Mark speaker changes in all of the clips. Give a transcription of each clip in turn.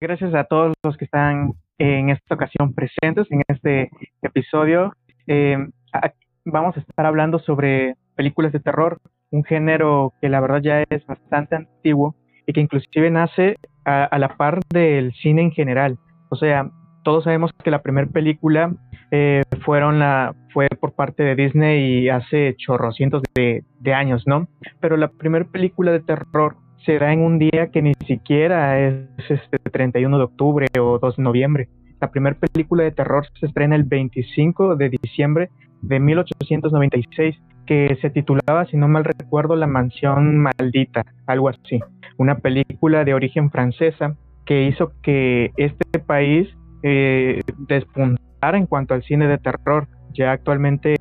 Speaker 1: gracias a todos los que están en esta ocasión presentes en este episodio. Eh, vamos a estar hablando sobre películas de terror, un género que la verdad ya es bastante antiguo y que inclusive nace a, la par del cine en general. O sea, todos sabemos que la primera película eh, fueron la, fue por parte de Disney hace chorrocientos de, de años, ¿no? Pero la primera película de terror será en un día que ni siquiera es este 31 de octubre o 2 de noviembre. La primera película de terror se estrena el 25 de diciembre de 1896, que se titulaba, si no mal recuerdo, La Mansión Maldita, algo así. Una película de origen francesa que hizo que este país eh, despuntara en cuanto al cine de terror. Ya actualmente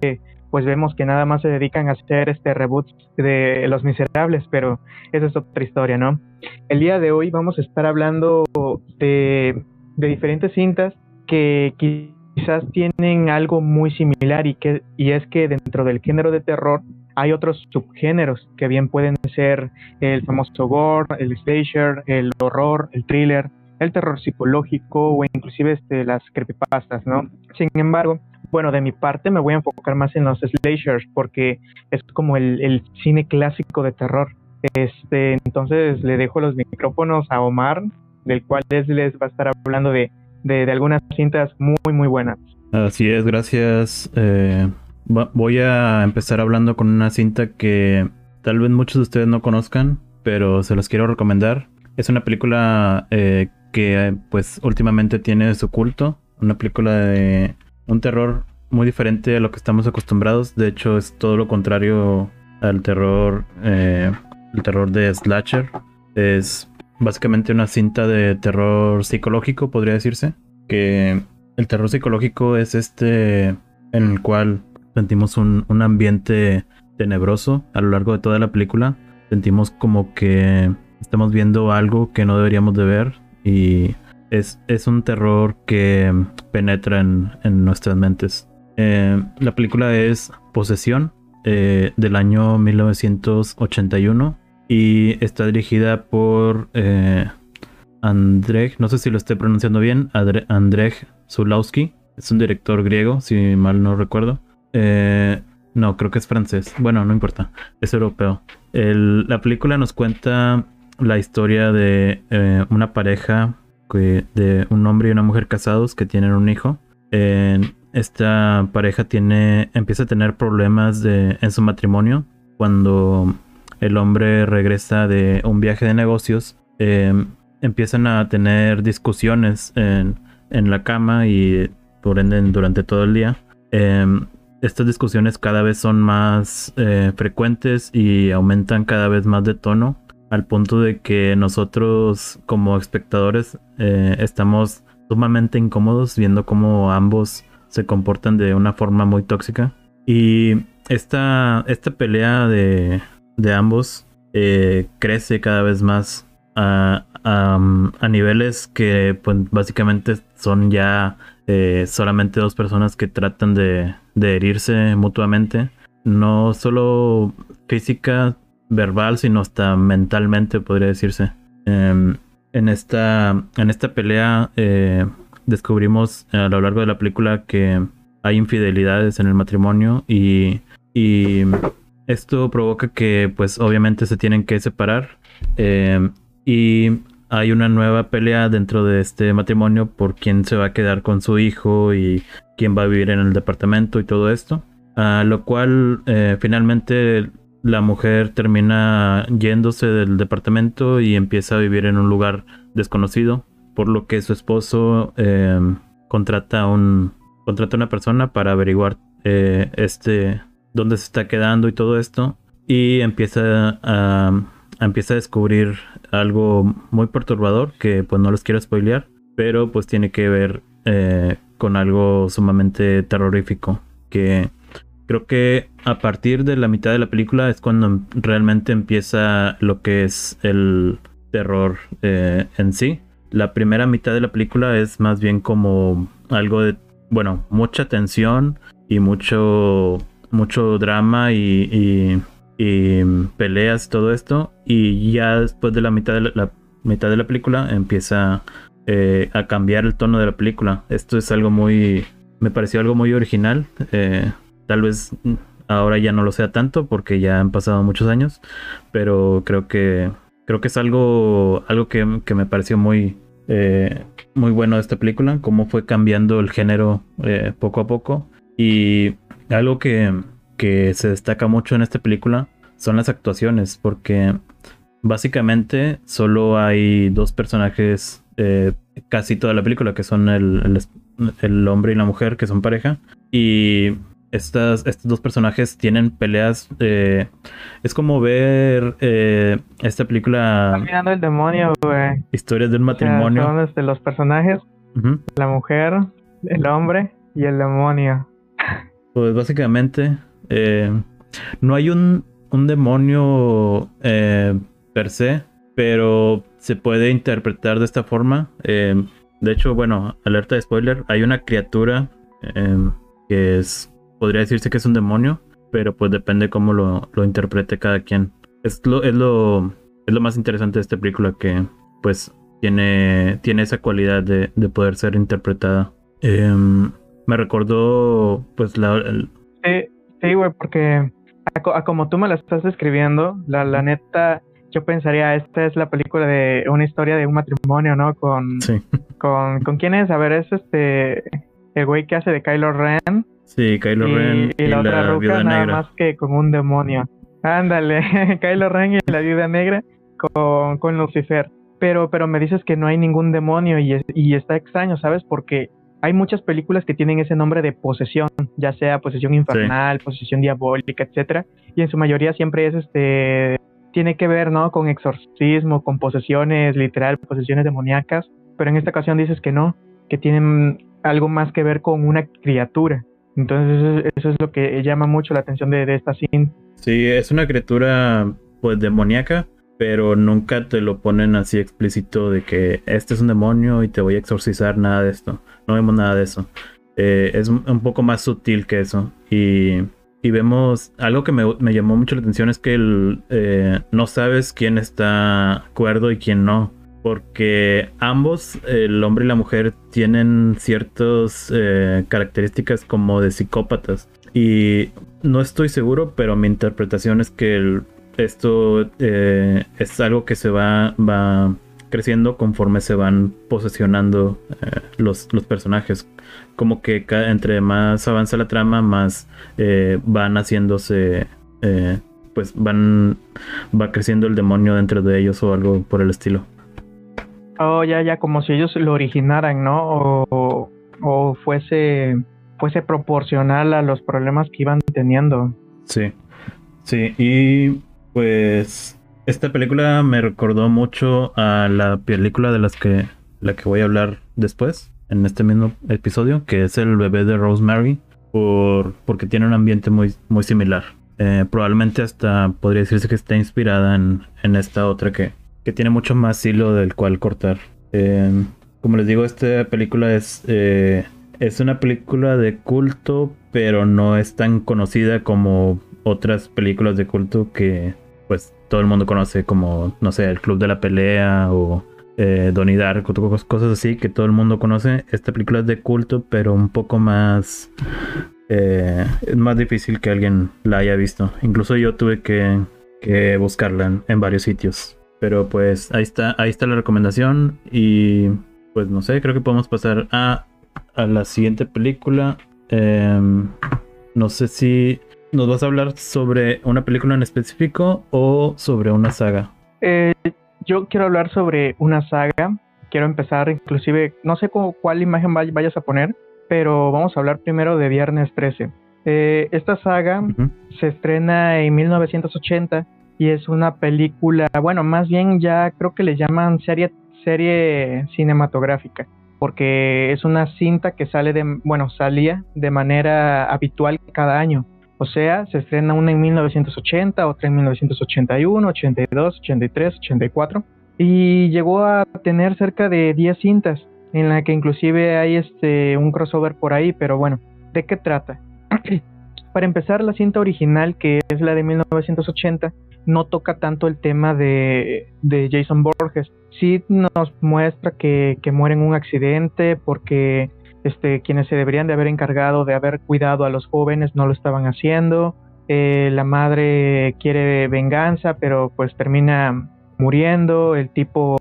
Speaker 1: pues vemos que nada más se dedican a hacer este reboot de Los Miserables, pero esa es otra historia, ¿no? El día de hoy vamos a estar hablando de, diferentes cintas que quizás tienen algo muy similar y, que, y es que dentro del género de terror hay otros subgéneros que bien pueden ser el famoso gore, el slasher, el horror, el thriller, el terror psicológico o inclusive este, las creepypastas, ¿no? Sin embargo, bueno, de mi parte me voy a enfocar más en los slashers porque es como el, cine clásico de terror. Este, entonces le dejo los micrófonos a Omar, del cual les, va a estar hablando de, de, algunas cintas muy, muy buenas.
Speaker 2: Así es, gracias. Eh, voy a empezar hablando con una cinta que tal vez muchos de ustedes no conozcan, pero se los quiero recomendar. Es una película eh, que pues últimamente tiene su culto, una película de un terror muy diferente a lo que estamos acostumbrados. De hecho, es todo lo contrario al terror, eh, el terror de slasher. Es básicamente una cinta de terror psicológico, podría decirse. Que el terror psicológico es este en el cual sentimos un, un ambiente tenebroso a lo largo de toda la película. Sentimos como que estamos viendo algo que no deberíamos de ver y es, un terror que penetra en, nuestras mentes. Eh, la película es Posesión eh, del año 1981 y está dirigida por eh, Andrzej, no sé si lo estoy pronunciando bien, Andrzej Zulawski. Es un director griego, si mal no recuerdo. Eh, no, creo que es francés. Bueno, no importa, es europeo. la película nos cuenta la historia de una pareja de un hombre y una mujer casados que tienen un hijo. esta pareja tiene, empieza a tener problemas en su matrimonio cuando el hombre regresa de un viaje de negocios. Em, empiezan a tener discusiones en, en, la cama y por ende durante todo el día. Em, estas discusiones cada vez son más eh, frecuentes y aumentan cada vez más de tono al punto de que nosotros como espectadores eh, estamos sumamente incómodos viendo cómo ambos se comportan de una forma muy tóxica. Y esta, esta pelea de, de ambos eh, crece cada vez más a, a, niveles que pues, básicamente son ya eh, solamente dos personas que tratan de, de herirse mutuamente. No solo física, verbal, sino hasta mentalmente, podría decirse. Em, en, esta, en esta pelea eh, descubrimos a lo largo de la película que hay infidelidades en el matrimonio y, y esto provoca que pues obviamente se tienen que separar em, y hay una nueva pelea dentro de este matrimonio por quién se va a quedar con su hijo y quién va a vivir en el departamento y todo esto. A lo cual eh, finalmente la mujer termina yéndose del departamento y empieza a vivir en un lugar desconocido, por lo que su esposo em, contrata un contrata una persona para averiguar eh, este dónde se está quedando y todo esto y empieza a, empieza a descubrir algo muy perturbador que pues no les quiero spoilear, pero pues tiene que ver eh, con algo sumamente terrorífico que Creo que a partir de la mitad de la película es cuando realmente empieza lo que es el terror eh, en sí. La primera mitad de la película es más bien como algo de, bueno, mucha tensión y mucho, mucho drama y, y, peleas, todo esto. Y ya después de la mitad de la, mitad de la película empieza eh, a cambiar el tono de la película. Esto es algo muy, me pareció algo muy original. Eh, tal vez ahora ya no lo sea tanto porque ya han pasado muchos años, pero creo que creo que es algo algo que, me pareció muy eh, muy bueno de esta película, cómo fue cambiando el género poco a poco y algo que, que se destaca mucho en esta película son las actuaciones, porque básicamente solo hay dos personajes eh, casi toda la película, que son el, el, hombre y la mujer, que son pareja. Y estas, estos dos personajes tienen peleas. Eh, es como ver eh, esta película.
Speaker 1: mirando el demonio, güey.
Speaker 2: Historias de un matrimonio.
Speaker 1: son este, los personajes: la mujer, el hombre y el demonio.
Speaker 2: Pues básicamente, no hay un, un demonio per se, pero se puede interpretar de esta forma. Eh, de hecho, bueno, alerta de spoiler, hay una criatura eh, que es, podría decirse que es un demonio, pero pues depende cómo lo, lo interprete cada quien. Es lo, es lo, es lo más interesante de esta película que pues tiene, tiene esa cualidad de, de poder ser interpretada. Em, me recordó pues la...
Speaker 1: Sí, güey, porque como tú me la estás describiendo, la, la neta yo pensaría, esta es la película de una historia de un matrimonio, ¿no? Con, con, ¿con quién es? A ver, es este, el güey que hace de Kylo Ren.
Speaker 2: Sí, Kylo Ren.
Speaker 1: Y, la, otra ruca nada más que con un demonio. Ándale, Kylo Ren y la viuda negra con, con Lucifer. Pero, pero me dices que no hay ningún demonio y, y está extraño, ¿sabes? Porque hay muchas películas que tienen ese nombre de posesión, ya sea posesión infernal, posesión diabólica, etcétera, y en su mayoría siempre es este tiene que ver, ¿no? Con exorcismo, con posesiones, literal, posesiones demoníacas, pero en esta ocasión dices que no, que tienen algo más que ver con una criatura. Entonces eso, es lo que llama mucho la atención de, esta scene.
Speaker 2: Sí, es una criatura pues demoníaca, pero nunca te lo ponen así explícito de que este es un demonio y te voy a exorcizar, nada de esto. No vemos nada de eso. Eh, es un poco más sutil que eso. Y y vemos algo que me, llamó mucho la atención es que el, eh, no sabes quién está cuerdo y quién no. Porque ambos, el hombre y la mujer, tienen ciertas eh, características como de psicópatas. Y no estoy seguro, pero mi interpretación es que esto eh, es algo que se va, creciendo conforme se van posesionando eh, los, personajes. Como que entre más avanza la trama, más van haciéndose, pues van, va creciendo el demonio dentro de ellos o algo por el estilo.
Speaker 1: Oh, ya, ya, como si ellos lo originaran, ¿no? O, o fuese, fuese proporcional a los problemas que iban teniendo.
Speaker 2: Sí, sí, y pues esta película me recordó mucho a la película de las que la que voy a hablar después en este mismo episodio, que es el bebé de Rosemary, por, porque tiene un ambiente muy, muy similar. Eh, probablemente hasta podría decirse que está inspirada en, en esta otra que, que, tiene mucho más hilo del cual cortar. Eh, como les digo, esta película es, eh, es una película de culto, pero no es tan conocida como otras películas de culto que pues todo el mundo conoce como, no sé, el Club de la Pelea o eh, Donnie Darko, cosas así que todo el mundo conoce. Esta película es de culto, pero un poco más... Eh, es más difícil que alguien la haya visto. Incluso yo tuve que, que buscarla en, varios sitios. Pero pues ahí está, ahí está la recomendación. Y pues no sé, creo que podemos pasar a, a la siguiente película. Em, no sé si ¿Nos vas a hablar sobre una película en específico o sobre una saga?
Speaker 1: Eh, yo quiero hablar sobre una saga. Quiero empezar, inclusive, no sé cómo, cuál imagen vayas a poner, pero vamos a hablar primero de Viernes 13. Eh, esta saga se estrena en 1980 y es una película, bueno, más bien ya creo que le llaman serie, serie cinematográfica, porque es una cinta que sale de, bueno, salía de manera habitual cada año. O sea, se estrena una en 1980, otra en 1981, 82, 83, 84 y llegó a tener cerca de 10 cintas en la que inclusive hay este un crossover por ahí, pero bueno, ¿de qué trata? Para empezar, la cinta original, que es la de 1980, no toca tanto el tema de, de Jason Borges. Sí nos muestra que, que muere en un accidente porque este, quienes se deberían de haber encargado de haber cuidado a los jóvenes no lo estaban haciendo. Eh, la madre quiere venganza, pero pues termina muriendo. El tipo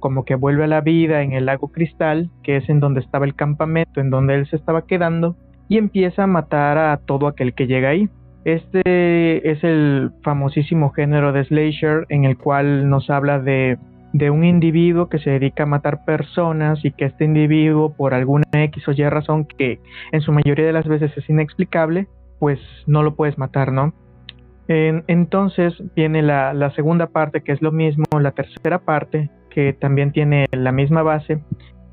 Speaker 1: como que vuelve a la vida en el lago Cristal, que es en donde estaba el campamento, en donde él se estaba quedando, y empieza a matar a todo aquel que llega ahí. Este es el famosísimo género de slasher en el cual nos habla de, un individuo que se dedica a matar personas y que este individuo por alguna X o Y razón que en su mayoría de las veces es inexplicable, pues no lo puedes matar, ¿no? entonces viene la, la, segunda parte, que es lo mismo, la tercera parte, que también tiene la misma base,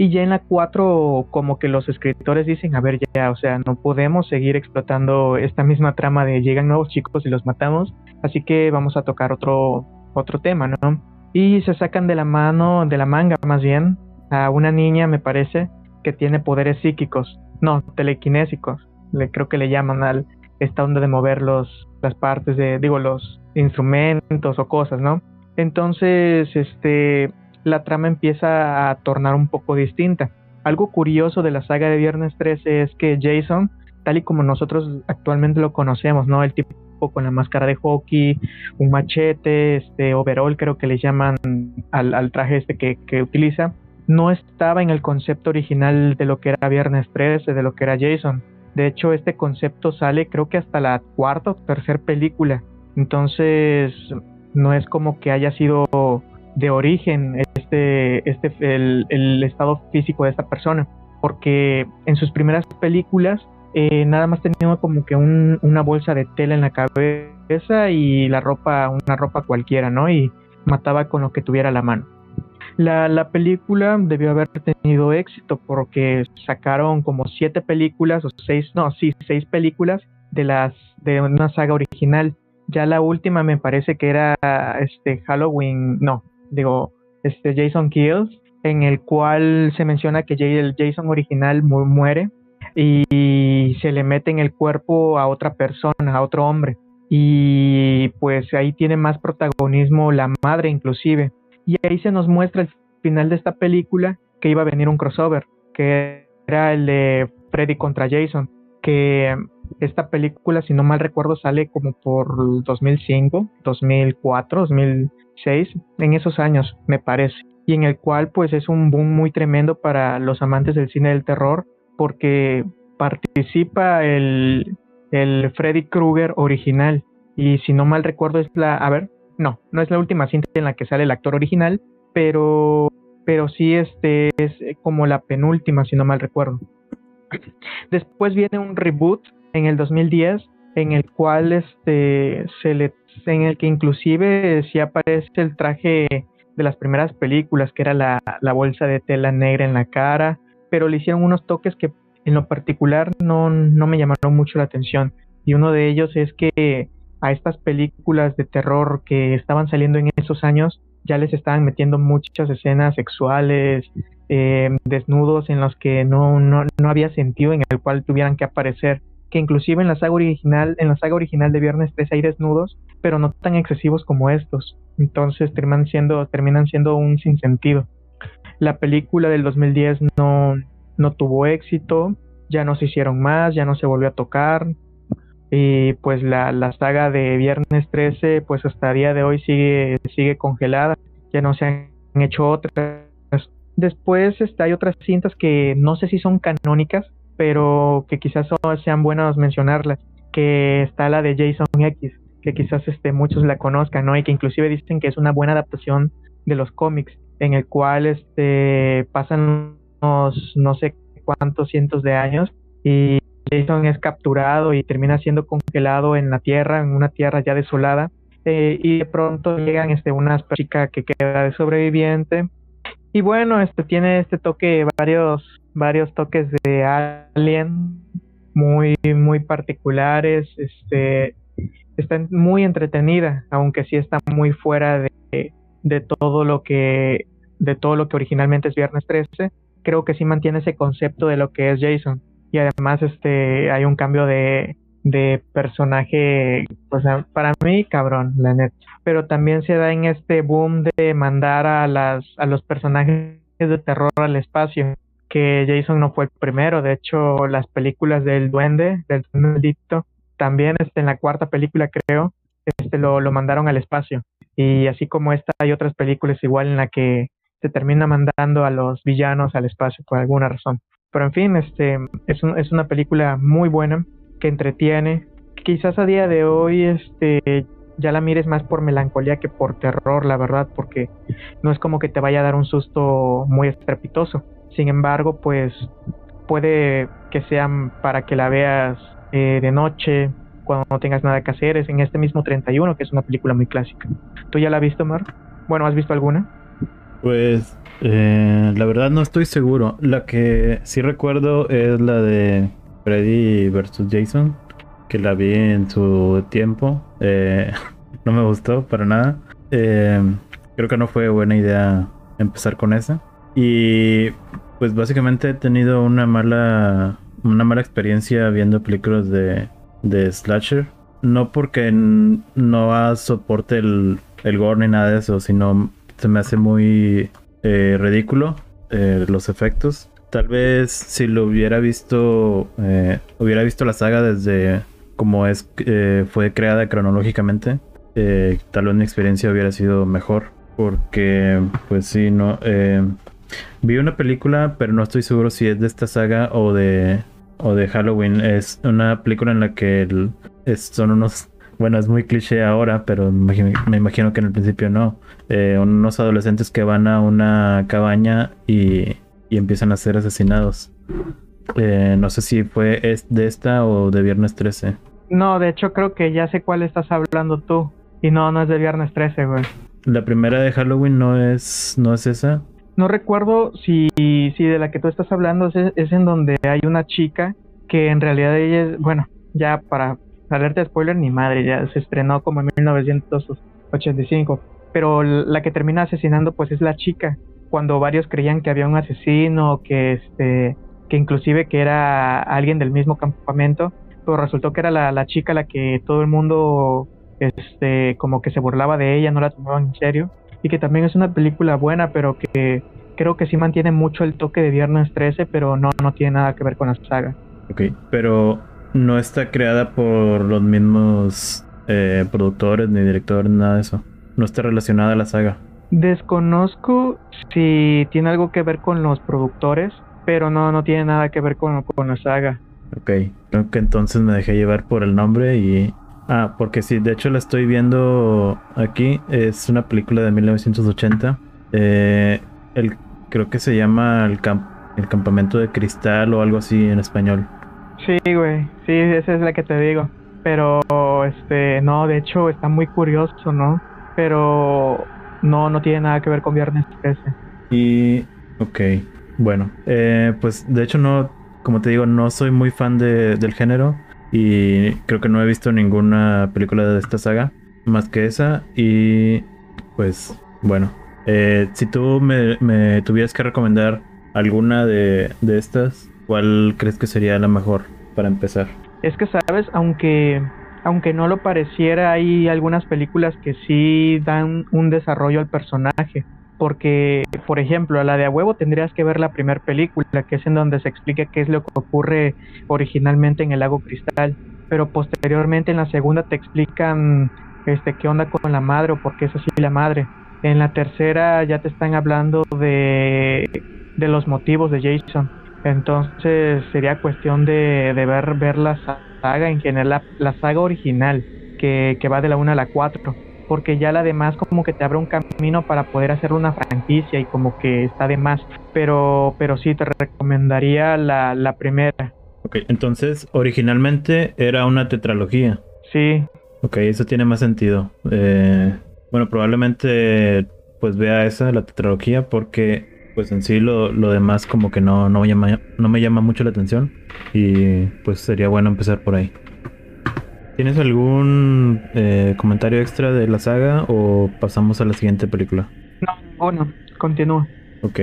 Speaker 1: y ya en la 4 como que los escritores dicen, a ver ya, o sea, no podemos seguir explotando esta misma trama de llegan nuevos chicos y los matamos, así que vamos a tocar otro, otro tema, ¿no? Y se sacan de la mano, de la manga más bien, a una niña, me parece, que tiene poderes psíquicos, no, telequinésicos, le, creo que le llaman al esta onda de mover los, las partes de, digo, los instrumentos o cosas, ¿no? Entonces, este, la trama empieza a tornar un poco distinta. Algo curioso de la saga de Viernes 13 es que Jason, tal y como nosotros actualmente lo conocemos, ¿no? El tipo con la máscara de hockey, un machete, este overall creo que le llaman al, al traje este que, que, utiliza, no estaba en el concepto original de lo que era Viernes 13, de lo que era Jason. De hecho, este concepto sale creo que hasta la cuarta o tercera película. Entonces, no es como que haya sido de origen este, este el, estado físico de esta persona, porque en sus primeras películas eh, nada más tenía como que una bolsa de tela en la cabeza y la ropa, una ropa cualquiera, ¿no? Y mataba con lo que tuviera la mano. La, la, película debió haber tenido éxito porque sacaron como siete películas o seis, no, sí, seis películas de las de una saga original. Ya la última me parece que era este Halloween, no, digo, este Jason Kills, en el cual se menciona que el Jason original muere y se le mete en el cuerpo a otra persona, a otro hombre. Y pues ahí tiene más protagonismo la madre inclusive. Y ahí se nos muestra el final de esta película que iba a venir un crossover, que era el de Freddy contra Jason, que esta película, si no mal recuerdo, sale como por 2005, 2004, 2006, en esos años, me parece. Y en el cual pues es un boom muy tremendo para los amantes del cine del terror, porque participa el, el Freddy Krueger original. Y si no mal recuerdo es la, a ver, no, no es la última cinta en la que sale el actor original, pero, pero sí este es como la penúltima, si no mal recuerdo. Después viene un reboot en el 2010 en el cual este se le en el que inclusive sí aparece el traje de las primeras películas que era la, la bolsa de tela negra en la cara pero le hicieron unos toques que en lo particular no, no me llamaron mucho la atención. Y uno de ellos es que a estas películas de terror que estaban saliendo en esos años ya les estaban metiendo muchas escenas sexuales, eh, desnudos en los que no, no, no, había sentido en el cual tuvieran que aparecer. Que inclusive en la saga original, en la saga original de Viernes 3 hay desnudos, pero no tan excesivos como estos. Entonces terminan siendo, terminan siendo un sinsentido. La película del 2010 no, no tuvo éxito, ya no se hicieron más, ya no se volvió a tocar, y pues la, la saga de Viernes 13 pues hasta día de hoy sigue, sigue congelada, ya no se han hecho otras. Después este, hay otras cintas que no sé si son canónicas, pero que quizás sean buenas mencionarlas, que está la de Jason X, que quizás este, muchos la conozcan, ¿no? Y que inclusive dicen que es una buena adaptación de los cómics, en el cual este, pasan unos no sé cuántos cientos de años y Jason es capturado y termina siendo congelado en la tierra, en una tierra ya desolada. Eh, y de pronto llegan este una chica que queda de sobreviviente. Y bueno, este tiene este toque, varios, varios toques de alien muy, muy particulares. Este está muy entretenida, aunque sí está muy fuera de, de todo lo que de todo lo que originalmente es Viernes 13. Creo que sí mantiene ese concepto de lo que es Jason y además este hay un cambio de, de personaje, pues para mí, cabrón, la neta. Pero también se da en este boom de mandar a las a los personajes de terror al espacio, que Jason no fue el primero, de hecho las películas del duende, del maldito, también este, en la cuarta película creo, este lo, lo mandaron al espacio. Y así como esta hay otras películas igual en la que se termina mandando a los villanos al espacio por alguna razón. Pero en fin, este es, un, es una película muy buena que entretiene. Quizás a día de hoy este ya la mires más por melancolía que por terror, la verdad, porque no es como que te vaya a dar un susto muy estrepitoso. Sin embargo, pues puede que sean para que la veas eh, de noche, cuando no tengas nada que hacer, es en este mismo 31, que es una película muy clásica. ¿Tú ya la has visto, Mar? Bueno, ¿has visto alguna?
Speaker 2: Pues eh, la verdad no estoy seguro. La que sí recuerdo es la de Freddy vs. Jason, que la vi en su tiempo. Eh, no me gustó para nada. Eh, creo que no fue buena idea empezar con esa. Y pues básicamente he tenido una mala, una mala experiencia viendo películas de, de slasher. No porque no soporte el, el gore ni nada de eso, sino se me hace muy eh, ridículo los efectos. Tal vez si lo hubiera visto, eh, hubiera visto la saga desde como es fue creada cronológicamente, tal vez mi experiencia hubiera sido mejor. Porque, pues sí, no. vi una película, pero no estoy seguro si es de esta saga o de o de Halloween. Es una película en la que son unos bueno, es muy cliché ahora, pero me imagino que en el principio no. Eh, unos adolescentes que van a una cabaña y, empiezan a ser asesinados. Eh, no sé si fue de esta o de Viernes 13.
Speaker 1: No, de hecho creo que ya sé cuál estás hablando tú. Y no, no es de Viernes 13, güey.
Speaker 2: La primera de Halloween no es, no es esa.
Speaker 1: No recuerdo si, si de la que tú estás hablando es, es en donde hay una chica que en realidad ella es, bueno, ya para alerta de spoiler ni madre, ya se estrenó como en 1985. Pero la que termina asesinando pues es la chica. Cuando varios creían que había un asesino, que este, que inclusive que era alguien del mismo campamento, pero resultó que era la, chica la que todo el mundo este como que se burlaba de ella, no la tomaban en serio. Y que también es una película buena, pero que creo que sí mantiene mucho el toque de Viernes 13, pero no, no tiene nada que ver con la saga.
Speaker 2: Ok, pero no está creada por los mismos eh, productores ni directores, nada de eso. No está relacionada a la saga.
Speaker 1: Desconozco si tiene algo que ver con los productores, pero no, no tiene nada que ver con, con la saga.
Speaker 2: Ok, creo que entonces me dejé llevar por el nombre y... Ah, porque sí, de hecho la estoy viendo aquí. Es una película de 1980. Eh, el, creo que se llama el, el Campamento de Cristal o algo así en español.
Speaker 1: Sí, güey, sí, esa es la que te digo. Pero, este, no, de hecho está muy curioso, ¿no? Pero no, no tiene nada que ver con Viernes 13.
Speaker 2: Y, ok, bueno, eh, pues de hecho no, como te digo, no soy muy fan de, del género y creo que no he visto ninguna película de esta saga más que esa y pues bueno, eh, si tú me, me tuvieras que recomendar alguna de, de estas, ¿Cuál crees que sería la mejor para empezar?
Speaker 1: Es que sabes, aunque aunque no lo pareciera, hay algunas películas que sí dan un desarrollo al personaje. Porque, por ejemplo, a la de A Huevo tendrías que ver la primera película, que es en donde se explica qué es lo que ocurre originalmente en el lago Cristal. Pero posteriormente en la segunda te explican este qué onda con la madre o por qué es así la madre. En la tercera ya te están hablando de, de los motivos de Jason entonces sería cuestión de, de ver, ver la saga en general, la, saga original, que, que, va de la 1 a la 4, porque ya la demás como que te abre un camino para poder hacer una franquicia y como que está de más, pero, pero sí te recomendaría la, la primera.
Speaker 2: Ok, entonces originalmente era una tetralogía.
Speaker 1: Sí.
Speaker 2: Ok, eso tiene más sentido. Eh, bueno, probablemente pues vea esa, la tetralogía, porque pues en sí lo, lo demás como que no, no, llama, no me llama mucho la atención y pues sería bueno empezar por ahí. ¿Tienes algún eh, comentario extra de la saga o pasamos a la siguiente película?
Speaker 1: No, bueno, continúa.
Speaker 2: Ok.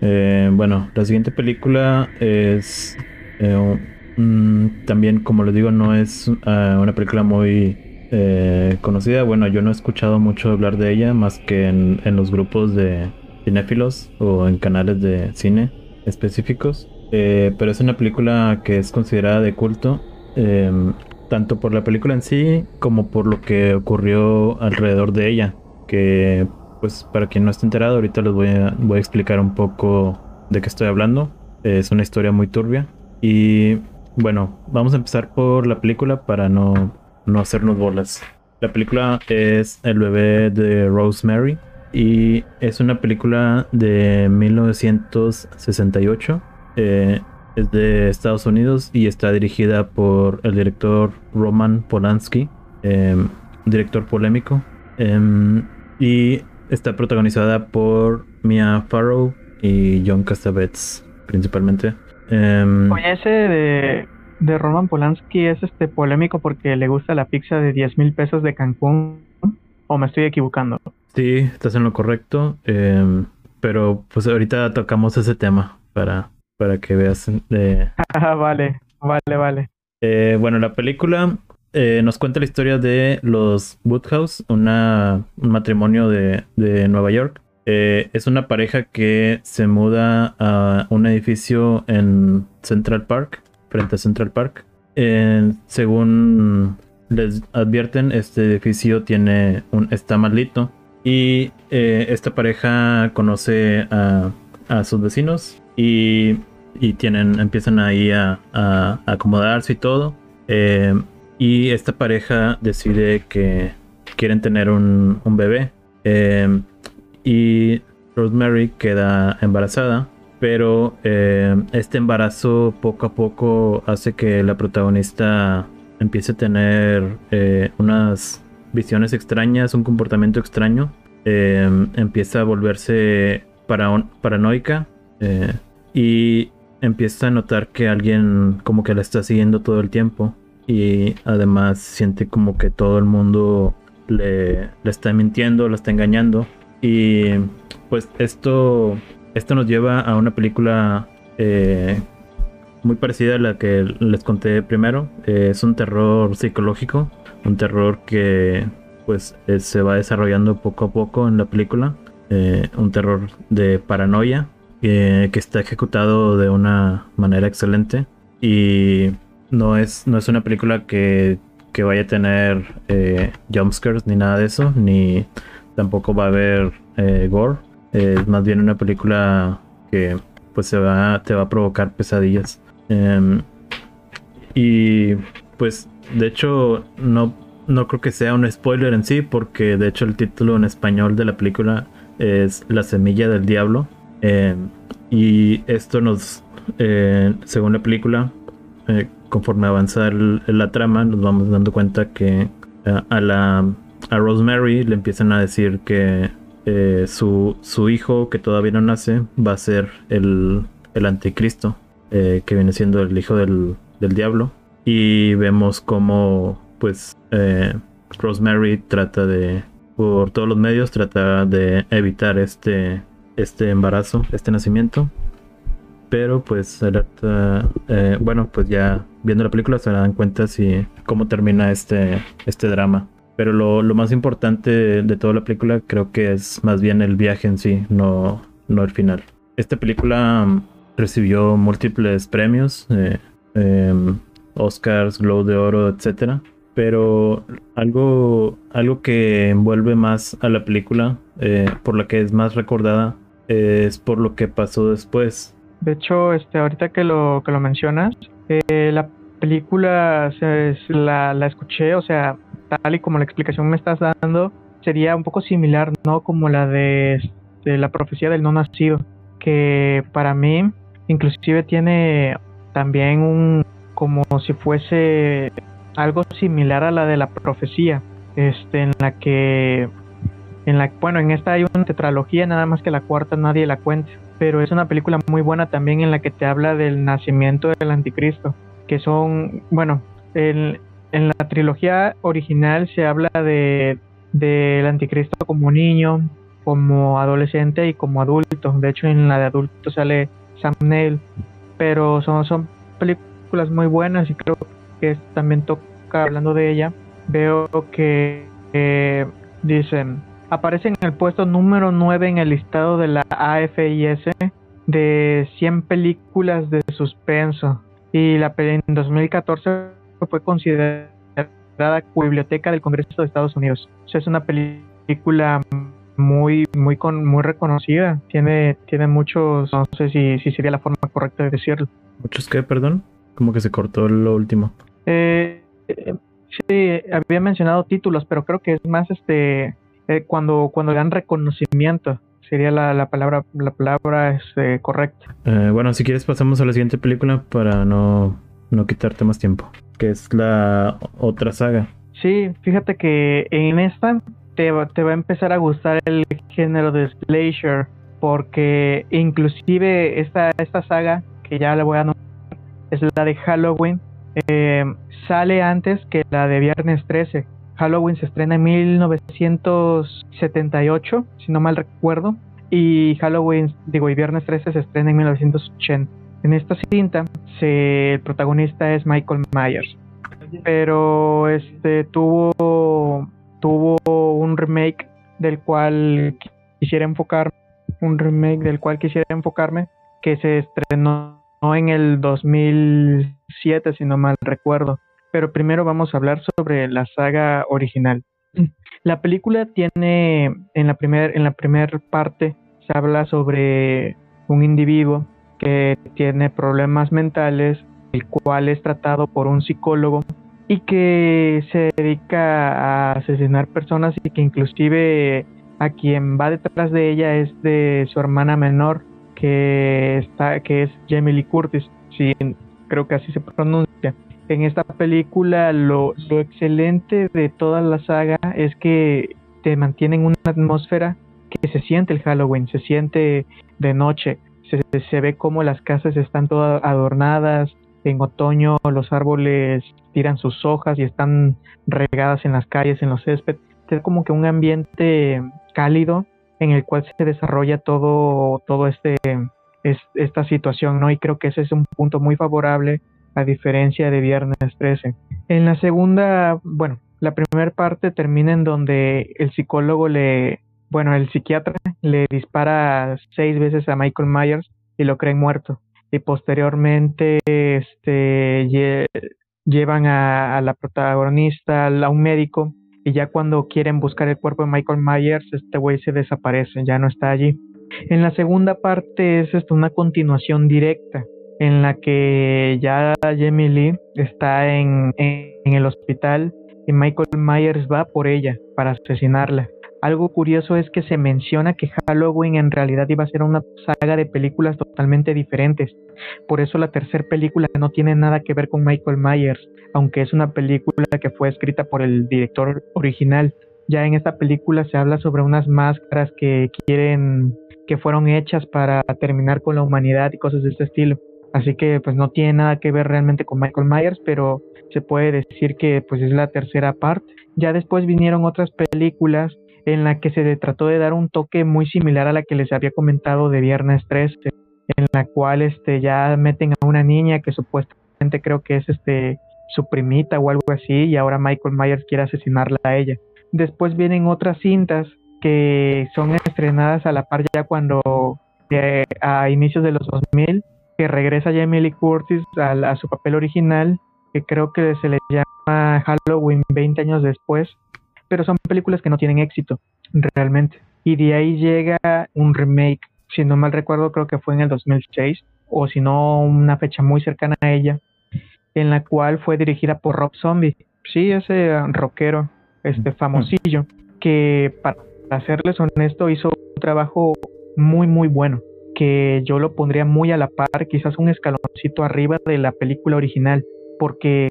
Speaker 2: Eh, bueno, la siguiente película es eh, Mm, también, como les digo, no es ah, una película muy eh, conocida. Bueno, yo no he escuchado mucho hablar de ella más que en, los grupos de cinéfilos o en canales de cine específicos. Eh, pero es una película que es considerada de culto, em, tanto por la película en sí como por lo que ocurrió alrededor de ella. Que, pues, para quien no esté enterado, ahorita les voy a, explicar un poco de qué estoy hablando. Es una historia muy turbia. Y bueno, vamos a empezar por la película para no, no hacernos bolas. La película es El bebé de Rosemary y es una película de 1968. Eh, es de Estados Unidos y está dirigida por el director Roman Polanski, em, director polémico. Em, y está protagonizada por Mia Farrow y John Cassavetes principalmente.
Speaker 1: Em, Oye, ese de, de Roman Polanski es este polémico porque le gusta la pizza de 10 mil pesos de Cancún. ¿O me estoy equivocando?
Speaker 2: Sí, estás en lo correcto. Em, pero pues ahorita tocamos ese tema para, para que veas.
Speaker 1: De... Ah, vale, vale, vale.
Speaker 2: Eh, bueno, la película eh, nos cuenta la historia de los Woodhouse, una, un matrimonio de, de Nueva York eh, es una pareja que se muda a un edificio en Central Park, frente a Central Park. según les advierten, este edificio tiene un, está maldito. Y eh, esta pareja conoce a, sus vecinos y, tienen, empiezan ahí a, acomodarse y todo. Eh, y esta pareja decide que quieren tener un, un bebé y Rosemary queda embarazada, pero eh, este embarazo poco a poco hace que la protagonista empiece a tener eh, unas visiones extrañas, un comportamiento extraño, eh, empieza a volverse paranoica y empieza a notar que alguien como que la está siguiendo todo el tiempo y además siente como que todo el mundo le, le está mintiendo, la está engañando y pues esto, esto nos lleva a una película eh, muy parecida a la que les conté primero. Eh, es un terror psicológico, un terror que pues eh, se va desarrollando poco a poco en la película. un terror de paranoia que está ejecutado de una manera excelente. Y no es, no es una película que, que vaya a tener jumpscares ni nada de eso, ni tampoco va a haber eh, gore. es más bien una película que pues se va, te va a provocar pesadillas. Em, y pues de hecho no, no creo que sea un spoiler en sí porque de hecho el título en español de la película es La semilla del diablo. Em, y esto nos, eh, según la película, eh, conforme avanza la trama, nos vamos dando cuenta que a la a Rosemary le empiezan a decir que eh, su, su, hijo, que todavía no nace, va a ser el, el anticristo, eh, que viene siendo el hijo del, del diablo. Y vemos como, pues, eh, Rosemary trata de, por todos los medios, trata de evitar este, este embarazo, este nacimiento. Pero pues, bueno, pues ya viendo la película se dan cuenta si cómo termina este, este drama. Pero lo, más importante de, toda la película creo que es más bien el viaje en sí, no, no el final. Esta película recibió múltiples premios, eh, em, Oscars, Globo de Oro, etc. Pero algo, algo que envuelve más a la película, eh, por la que es más recordada, es por lo que pasó después.
Speaker 1: De hecho, este, ahorita que lo, que lo mencionas, eh, la película la, la escuché, o sea, tal y como la explicación me estás dando, sería un poco similar, ¿no? Como la de, la profecía del no nacido, que para mí inclusive tiene también un, como si fuese algo similar a la de la profecía, este, en la que, en la, bueno, en esta hay una tetralogía, nada más que la cuarta nadie la cuenta, pero es una película muy buena también en la que te habla del nacimiento del anticristo, que son, bueno, el, en la trilogía original se habla de del anticristo como niño, como adolescente y como adulto. De hecho, en la de adulto sale Sam. Pero son, son películas muy buenas y creo que también toca hablando de ella. Veo que eh, dicen, aparece en el puesto número 9 en el listado de la AFIS de 100 películas de suspenso y la en 2014 fue considerada biblioteca del Congreso de Estados Unidos. es una película muy muy con, muy reconocida. Tiene tiene muchos, no sé si, si sería la forma correcta de decirlo.
Speaker 2: ¿Muchos qué, perdón? Como que se cortó lo último.
Speaker 1: Eh, sí, había mencionado títulos, pero creo que es más este eh, cuando cuando dan reconocimiento sería la, la palabra la palabra este, correcta.
Speaker 2: Eh, bueno, si quieres pasamos a la siguiente película para no, no quitarte más tiempo, que es la otra saga.
Speaker 1: Sí, fíjate que en esta te va, te va a empezar a gustar el género de slasher, porque inclusive esta, esta saga, que ya le voy a nombrar, es la de Halloween, eh, sale antes que la de Viernes 13 Halloween se estrena en 1978, si no mal recuerdo, y Halloween, digo, y Viernes 13 se estrena en 1980. En esta cinta, el protagonista es Michael Myers, pero este tuvo tuvo un remake del cual quisiera enfocar un remake del cual quisiera enfocarme que se estrenó en el 2007 si no mal recuerdo pero primero vamos a hablar sobre la saga original. La película tiene en la primer en la primera parte se habla sobre un individuo que tiene problemas mentales, el cual es tratado por un psicólogo y que se dedica a asesinar personas y que inclusive a quien va detrás de ella es de su hermana menor que está que es Jamie Lee Curtis, sí, creo que así se pronuncia. En esta película lo, excelente de toda la saga es que te mantienen una atmósfera que se siente el Halloween, se siente de noche, se, se ve como las casas están todas adornadas, en otoño los árboles tiran sus hojas y están regadas en las calles, en los césped, es como que un ambiente cálido en el cual se desarrolla todo, todo este, esta situación, ¿no? Y creo que ese es un punto muy favorable a diferencia de Viernes 13. En la segunda, bueno, la primera parte termina en donde el psicólogo le, bueno, el psiquiatra le dispara seis veces a Michael Myers y lo creen muerto. Y posteriormente este, llevan a, la protagonista a un médico y ya cuando quieren buscar el cuerpo de Michael Myers, este güey se desaparece, ya no está allí. En la segunda parte es esto, una continuación directa en la que ya Jamie Lee está en, en, el hospital y Michael Myers va por ella para asesinarla. Algo curioso es que se menciona que Halloween en realidad iba a ser una saga de películas totalmente diferentes. Por eso la tercera película no tiene nada que ver con Michael Myers, aunque es una película que fue escrita por el director original. Ya en esta película se habla sobre unas máscaras que quieren que fueron hechas para terminar con la humanidad y cosas de este estilo. Así que pues no tiene nada que ver realmente con Michael Myers, pero se puede decir que pues es la tercera parte. Ya después vinieron otras películas en la que se trató de dar un toque muy similar a la que les había comentado de Viernes 13, en la cual este ya meten a una niña que supuestamente creo que es este su primita o algo así y ahora Michael Myers quiere asesinarla a ella. Después vienen otras cintas que son estrenadas a la par ya cuando eh, a inicios de los 2000 que regresa Jamie Lee Curtis a, su papel original, que creo que se le llama Halloween 20 años después, pero son películas que no tienen éxito, realmente. Y de ahí llega un remake, si no mal recuerdo, creo que fue en el 2006, o si no, una fecha muy cercana a ella, en la cual fue dirigida por Rob Zombie. Sí, ese rockero, este famosillo, que para serles honesto hizo un trabajo muy, muy bueno que yo lo pondría muy a la par, quizás un escaloncito arriba de la película original, porque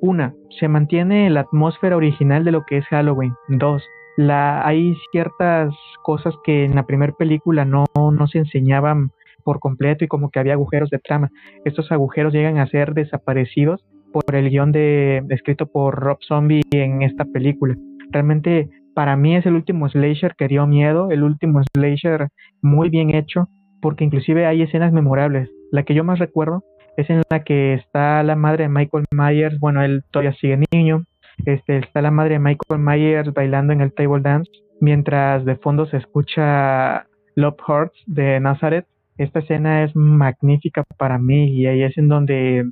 Speaker 1: una, se mantiene la atmósfera original de lo que es Halloween. Dos, la, hay ciertas cosas que en la primera película no, no se enseñaban por completo y como que había agujeros de trama. Estos agujeros llegan a ser desaparecidos por el guion de, escrito por Rob Zombie en esta película. Realmente para mí es el último slasher que dio miedo, el último slasher muy bien hecho, porque inclusive hay escenas memorables. La que yo más recuerdo es en la que está la madre de Michael Myers, bueno, él todavía sigue niño, este, está la madre de Michael Myers bailando en el table dance, mientras de fondo se escucha Love Hearts de Nazareth. Esta escena es magnífica para mí y ahí es en donde,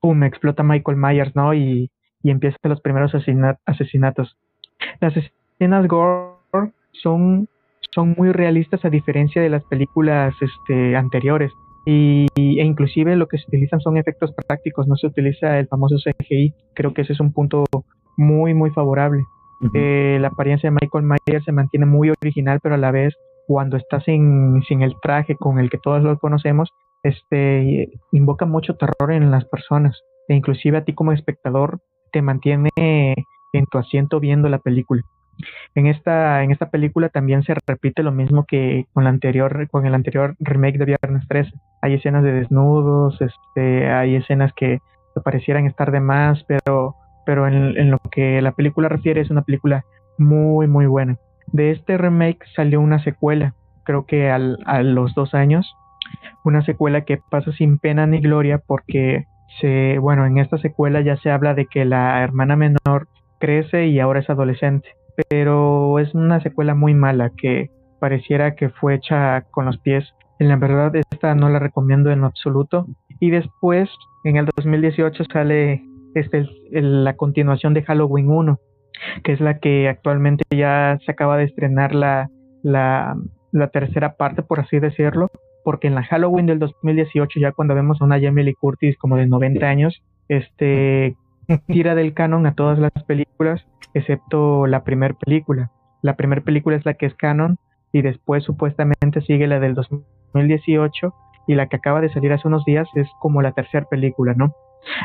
Speaker 1: pum, explota Michael Myers, ¿no? Y, y empiezan los primeros asesinatos. Las escenas gore son, son muy realistas a diferencia de las películas este, anteriores. Y, e inclusive lo que se utilizan son efectos prácticos, no se utiliza el famoso CGI. Creo que ese es un punto muy, muy favorable. Eh, la apariencia de Michael Myers se mantiene muy original, pero a la vez, cuando está sin, sin el traje con el que todos lo conocemos, este invoca mucho terror en las personas. E inclusive a ti como espectador te mantiene en tu asiento viendo la película. En esta, en esta película también se repite lo mismo que con la anterior, con el anterior remake de Viernes 13. Hay escenas de desnudos, este, hay escenas que parecieran estar de más, pero, pero en, lo que la película refiere es una película muy, muy buena. De este remake salió una secuela, creo que al, a los dos años, una secuela que pasa sin pena ni gloria porque se, bueno, en esta secuela ya se habla de que la hermana menor crece y ahora es adolescente pero es una secuela muy mala que pareciera que fue hecha con los pies. En la verdad, esta no la recomiendo en lo absoluto. Y después, en el 2018, sale este, la continuación de Halloween 1, que es la que actualmente ya se acaba de estrenar la, la, la tercera parte, por así decirlo, porque en la Halloween del 2018, ya cuando vemos a una Jamie Lee Curtis como de 90 años, este tira del canon a todas las películas excepto la primera película. La primera película es la que es canon y después supuestamente sigue la del 2018 y la que acaba de salir hace unos días es como la tercera película, ¿no?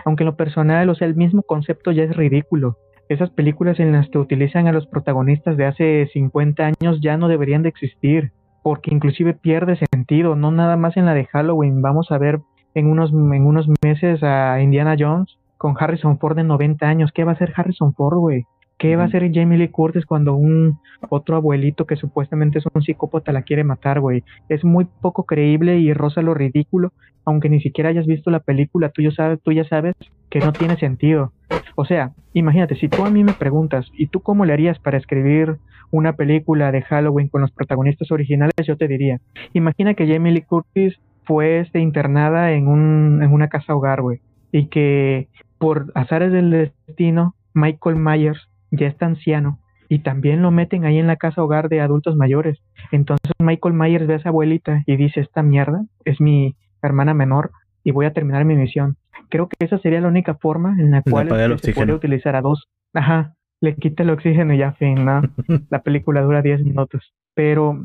Speaker 1: Aunque en lo personal, o sea, el mismo concepto ya es ridículo. Esas películas en las que utilizan a los protagonistas de hace 50 años ya no deberían de existir, porque inclusive pierde sentido, no nada más en la de Halloween. Vamos a ver en unos, en unos meses a Indiana Jones con Harrison Ford de 90 años. ¿Qué va a hacer Harrison Ford, güey? ¿Qué va a hacer Jamie Lee Curtis cuando un otro abuelito que supuestamente es un psicópata la quiere matar, güey? Es muy poco creíble y rosa lo ridículo, aunque ni siquiera hayas visto la película, tú ya sabes, tú ya sabes que no tiene sentido. O sea, imagínate, si tú a mí me preguntas, ¿y tú cómo le harías para escribir una película de Halloween con los protagonistas originales? Yo te diría, imagina que Jamie Lee Curtis fue este, internada en, un, en una casa hogar, güey, y que por azares del destino, Michael Myers ya está anciano y también lo meten ahí en la casa hogar de adultos mayores. Entonces Michael Myers ve a esa abuelita y dice, esta mierda es mi hermana menor y voy a terminar mi misión. Creo que esa sería la única forma en la cual se puede utilizar a dos. Ajá, le quita el oxígeno y ya fin, ¿no? la película dura 10 minutos. Pero,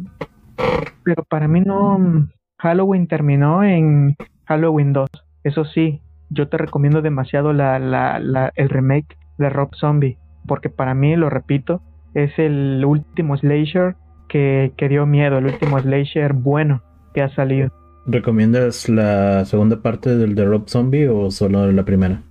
Speaker 1: pero para mí no, Halloween terminó en Halloween 2. Eso sí, yo te recomiendo demasiado la, la, la, el remake de Rob Zombie porque para mí, lo repito, es el último slasher que, que dio miedo, el último slasher bueno que ha salido.
Speaker 2: ¿Recomiendas la segunda parte del de Rob Zombie o solo la primera?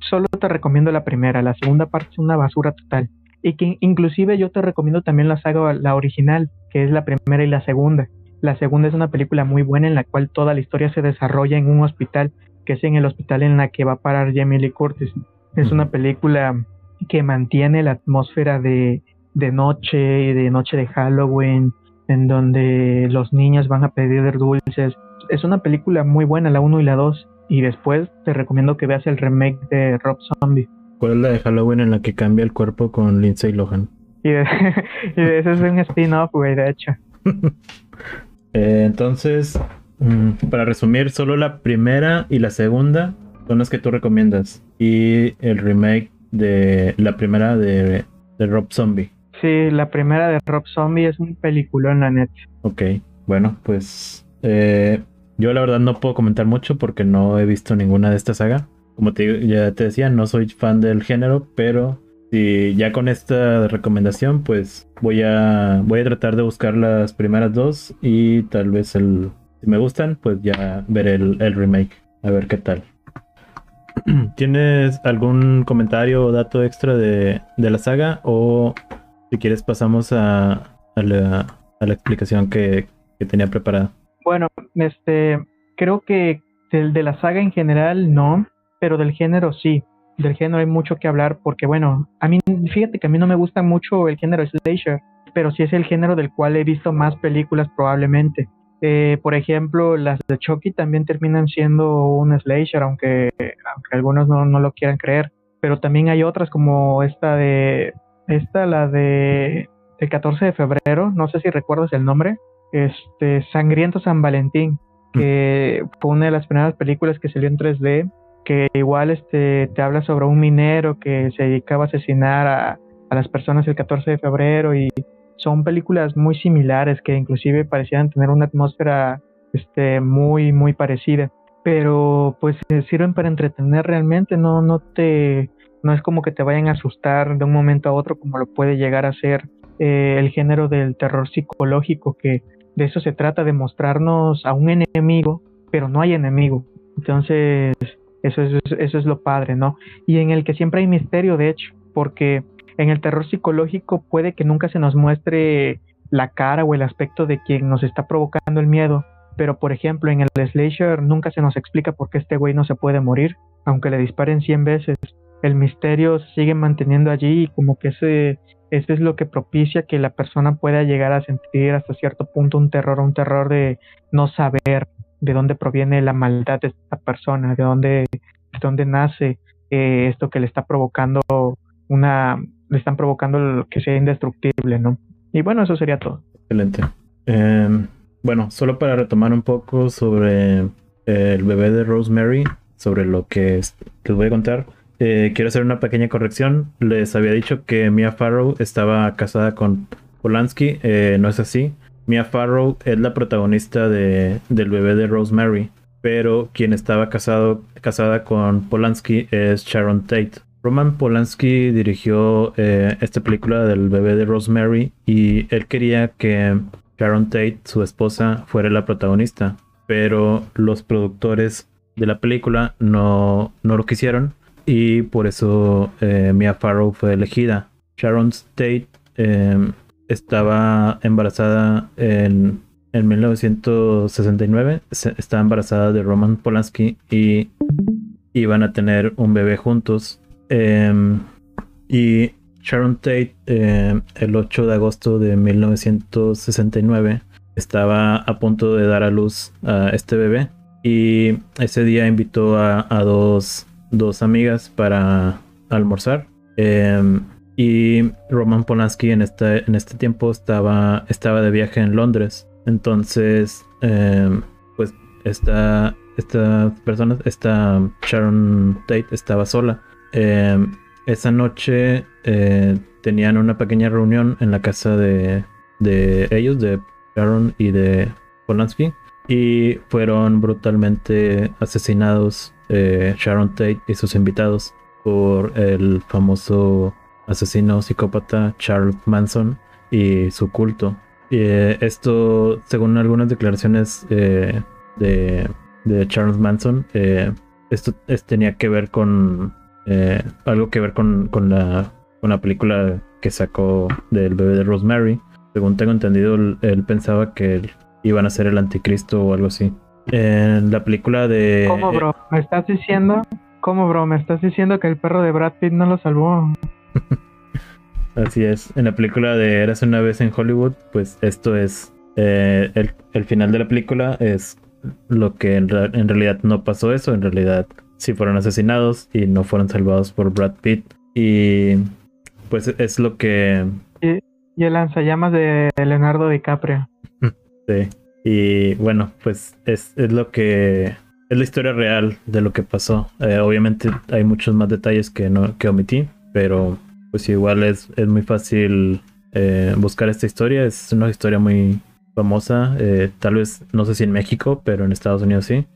Speaker 1: Solo te recomiendo la primera, la segunda parte es una basura total. Y que inclusive yo te recomiendo también la saga, la original, que es la primera y la segunda. La segunda es una película muy buena en la cual toda la historia se desarrolla en un hospital, que es en el hospital en la que va a parar Jamie Lee Curtis. Es una película que mantiene la atmósfera de, de noche y de noche de Halloween, en donde los niños van a pedir dulces. Es una película muy buena, la 1 y la 2. Y después te recomiendo que veas el remake de Rob Zombie.
Speaker 2: ¿Cuál es la de Halloween en la que cambia el cuerpo con Lindsay Lohan?
Speaker 1: Y, de, ese es un spin-off, güey, de hecho.
Speaker 2: Eh, entonces, mm, para resumir, solo la primera y la segunda son las que tú recomiendas. Y el remake de la primera de, Rob Zombie.
Speaker 1: Sí, la primera de Rob Zombie es un película en la net.
Speaker 2: Ok, bueno, pues eh, yo la verdad no puedo comentar mucho porque no he visto ninguna de esta saga. Como te, ya te decía, no soy fan del género, pero si ya con esta recomendación, pues voy a voy a tratar de buscar las primeras dos y tal vez el si me gustan, pues ya veré el remake, a ver qué tal. ¿Tienes algún comentario o dato extra de, la saga? O si quieres pasamos a, la, explicación que, tenía preparada.
Speaker 1: Bueno, este creo que del, de la saga en general no, pero del género sí. Del género hay mucho que hablar porque, bueno, a mí, fíjate que a mí no me gusta mucho el género slasher, pero sí es el género del cual he visto más películas probablemente. Eh, por ejemplo, las de Chucky también terminan siendo un slasher, aunque, aunque algunos no, no lo quieran creer. Pero también hay otras como esta de, esta, la de el 14 de febrero, no sé si recuerdas el nombre, este Sangriento San Valentín, que fue una de las primeras películas que salió en 3D, que igual este te habla sobre un minero que se dedicaba a asesinar a, a las personas el 14 de febrero y son películas muy similares que inclusive parecían tener una atmósfera este muy muy parecida. Pero pues sirven para entretener realmente no no te no es como que te vayan a asustar de un momento a otro como lo puede llegar a ser eh, el género del terror psicológico que de eso se trata de mostrarnos a un enemigo pero no hay enemigo. Entonces eso es eso es lo padre no y en el que siempre hay misterio de hecho porque en el terror psicológico puede que nunca se nos muestre la cara o el aspecto de quien nos está provocando el miedo, pero por ejemplo en el slasher nunca se nos explica por qué este güey no se puede morir, aunque le disparen 100 veces. El misterio se sigue manteniendo allí y como que ese, ese es lo que propicia que la persona pueda llegar a sentir hasta cierto punto un terror, un terror de no saber de dónde proviene la maldad de esta persona, de dónde, de dónde nace eh, esto que le está provocando una, le están provocando que sea indestructible, ¿no? Y bueno, eso sería todo.
Speaker 2: Excelente. Em, bueno, solo para retomar un poco sobre eh, el bebé de Rosemary, sobre lo que les voy a contar. Eh, quiero hacer una pequeña corrección. Les había dicho que Mia Farrow estaba casada con Polanski. Eh, no es así. Mia Farrow es la protagonista de, del bebé de Rosemary. Pero quien estaba casado, casada con Polanski es Sharon Tate. Roman Polanski dirigió eh, esta película del bebé de Rosemary y él quería que Sharon Tate, su esposa, fuera la protagonista, pero los productores de la película no, no lo quisieron y por eso eh, Mia Farrow fue elegida. Sharon Tate em, estaba embarazada en, en 1969, estaba embarazada de Roman Polanski y iban a tener un bebé juntos Em, y Sharon Tate, em, el 8 de agosto de 1969, estaba a punto de dar a luz a este bebé. Y ese día invitó a, dos, amigas para almorzar. Em, y Roman Polanski en este, en este tiempo estaba, estaba de viaje en Londres. Entonces, pues esta, esta persona, esta Sharon Tate estaba sola. Eh, esa noche eh, tenían una pequeña reunión en la casa de, ellos, de Sharon y de Polanski, y fueron brutalmente asesinados eh, Sharon Tate y sus invitados por el famoso asesino psicópata Charles Manson y su culto. Y, esto, según algunas declaraciones de, de, Charles Manson, esto tenía que ver con eh, algo que ver con, la, con la película que sacó del bebé de Rosemary. Según tengo entendido, él, pensaba que iban a ser el anticristo o algo así. En la película de...
Speaker 1: ¿Cómo, bro? ¿Me estás diciendo? ¿Cómo, bro? ¿Me estás diciendo que el perro de Brad Pitt no lo salvó?
Speaker 2: Así es. En la película de Eras una vez en Hollywood, pues esto es... Eh, el, el, final de la película es lo que en, en realidad no pasó eso. En realidad si fueron asesinados y no fueron salvados por Brad Pitt. Y pues es lo que...
Speaker 1: Y, el lanzallamas de Leonardo DiCaprio.
Speaker 2: sí. Y bueno, pues es, lo que... Es la historia real de lo que pasó. Eh, obviamente hay muchos más detalles que, no, que omití, pero pues igual es, es muy fácil eh, buscar esta historia. Es una historia muy famosa. Eh, tal vez, no sé si en México, pero en Estados Unidos sí.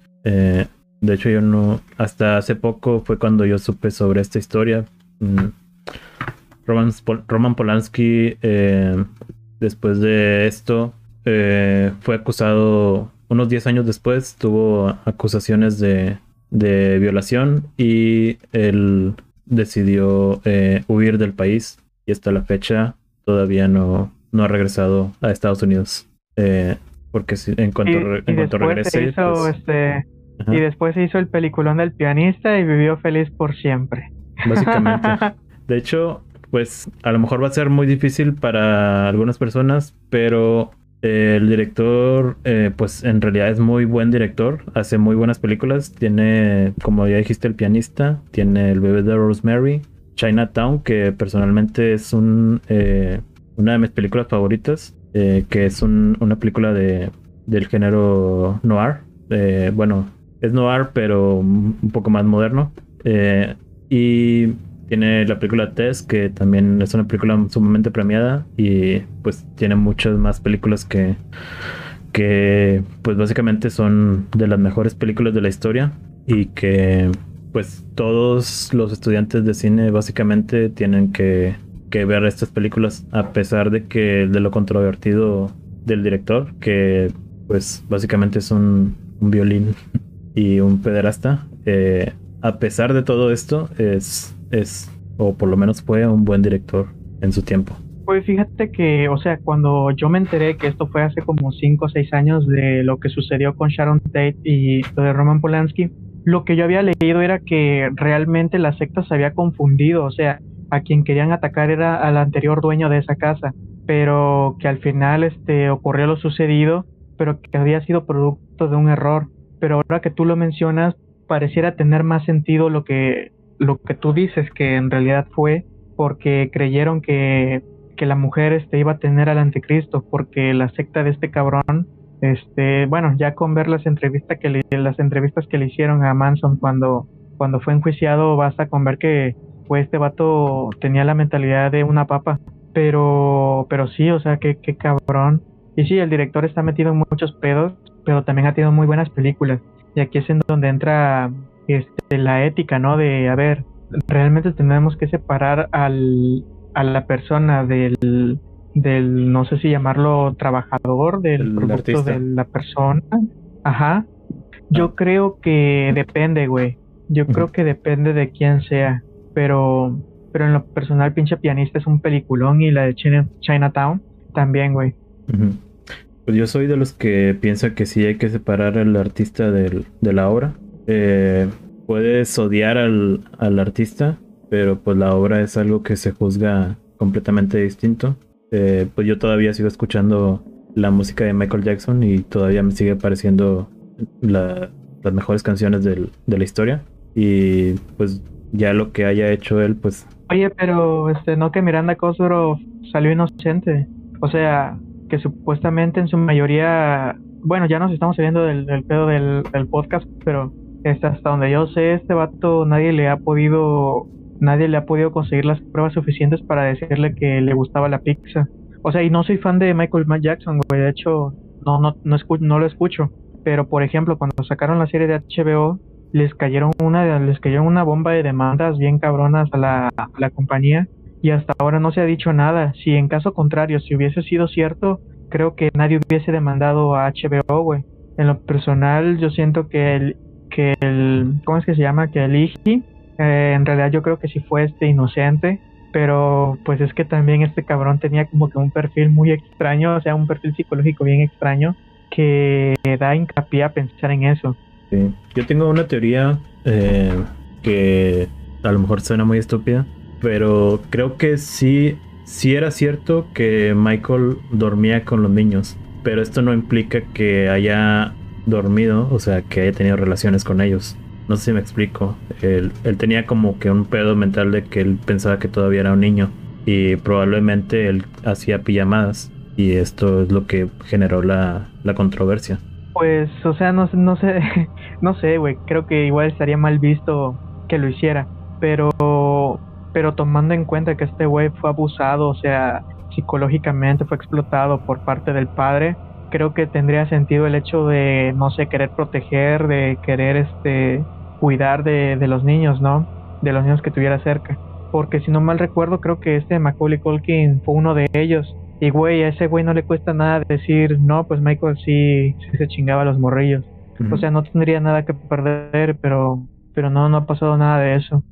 Speaker 2: De hecho, yo no. Hasta hace poco fue cuando yo supe sobre esta historia. Mm. Roman, Polanski, eh, después de esto, eh, fue acusado. Unos 10 años después, tuvo acusaciones de, de violación y él decidió eh, huir del país. Y hasta la fecha todavía no, no ha regresado a Estados Unidos. porque si, en cuanto, en cuanto regrese.
Speaker 1: Pues este y después hizo el peliculón del pianista y vivió feliz por siempre.
Speaker 2: Básicamente. De hecho, pues a lo mejor va a ser muy difícil para algunas personas, pero eh, el director, eh, pues en realidad es muy buen director, hace muy buenas películas, tiene, como ya dijiste, el pianista, tiene el bebé de Rosemary, Chinatown, que personalmente es un, eh, una de mis películas favoritas, que es una película de, del género noir, bueno, es noir, pero un poco más moderno. Eh, y tiene la película Tess, que también es una película sumamente premiada. Y pues tiene muchas más películas que, que pues básicamente son de las mejores películas de la historia. Y que pues todos los estudiantes de cine básicamente tienen que, que ver estas películas a pesar de que de lo controvertido del director, que pues básicamente es un, un violín y un pederasta, eh, a pesar de todo esto, es, es, o por lo menos fue un buen director en su tiempo.
Speaker 1: Pues fíjate que, o sea, cuando yo me enteré que esto fue hace como 5 o 6 años de lo que sucedió con Sharon Tate y lo de Roman Polanski, lo que yo había leído era que realmente la secta se había confundido, o sea, a quien querían atacar era al anterior dueño de esa casa, pero que al final este ocurrió lo sucedido, pero que había sido producto de un error pero ahora que tú lo mencionas, pareciera tener más sentido lo que, lo que tú dices, que en realidad fue porque creyeron que, que la mujer este, iba a tener al anticristo, porque la secta de este cabrón, este, bueno, ya con ver las entrevistas que le, las entrevistas que le hicieron a Manson cuando, cuando fue enjuiciado, basta con ver que pues este vato tenía la mentalidad de una papa. Pero, pero sí, o sea, qué, qué cabrón. Y sí, el director está metido en muchos pedos, pero también ha tenido muy buenas películas. Y aquí es en donde entra este, la ética, ¿no? De, a ver, realmente tenemos que separar al, a la persona del, del, no sé si llamarlo trabajador, del producto de la persona. Ajá. Yo ah. creo que depende, güey. Yo creo que depende de quién sea. Pero, pero en lo personal, pinche pianista es un peliculón y la de Chinatown también, güey.
Speaker 2: Pues yo soy de los que piensa que sí hay que separar al artista del, de la obra. Eh, puedes odiar al, al, artista, pero pues la obra es algo que se juzga completamente distinto. Eh, pues yo todavía sigo escuchando la música de Michael Jackson y todavía me sigue pareciendo las mejores canciones del, de la historia. Y pues ya lo que haya hecho él, pues...
Speaker 1: Oye, pero este, no que Miranda Cosgrove salió inocente. O sea, que supuestamente en su mayoría, bueno, ya nos estamos saliendo del, pedo del, podcast, pero este, hasta donde yo sé, este vato nadie le ha podido, nadie le ha podido conseguir las pruebas suficientes para decirle que le gustaba la pizza. O sea, y no soy fan de Michael Jackson, de hecho, no, no, no, no lo escucho. Pero, por ejemplo, cuando sacaron la serie de HBO, les cayeron una, les cayeron una bomba de demandas bien cabronas a la, a la compañía y hasta ahora no se ha dicho nada. Si en caso contrario, si hubiese sido cierto, creo que nadie hubiese demandado a HBO, güey. En lo personal, yo siento que el, que el, ¿cómo es que se llama? Que el IGI, eh, en realidad yo creo que sí fue este inocente, pero pues es que también este cabrón tenía como que un perfil muy extraño, o sea, un perfil psicológico bien extraño, que da hincapié a pensar en eso.
Speaker 2: Sí. Yo tengo una teoría eh, que a lo mejor suena muy estúpida, pero creo que sí, sí era cierto que Michael dormía con los niños, pero esto no implica que haya dormido, o sea, que haya tenido relaciones con ellos. No sé si me explico. Él, tenía como que un pedo mental de que él pensaba que todavía era un niño y probablemente él hacía pijamadas y esto es lo que generó la, la controversia.
Speaker 1: Pues, o sea, no, no sé, no sé, güey, creo que igual estaría mal visto que lo hiciera, pero pero tomando en cuenta que este güey fue abusado, o sea, psicológicamente fue explotado por parte del padre, creo que tendría sentido el hecho de, no sé, querer proteger, de querer este cuidar de, de los niños, ¿no? De los niños que tuviera cerca. Porque si no mal recuerdo, creo que este Macaulay Culkin fue uno de ellos. Y güey, a ese güey no le cuesta nada decir, no, pues Michael sí, sí se chingaba a los morrillos. O sea, no tendría nada que perder, pero, pero no, no ha pasado nada de eso.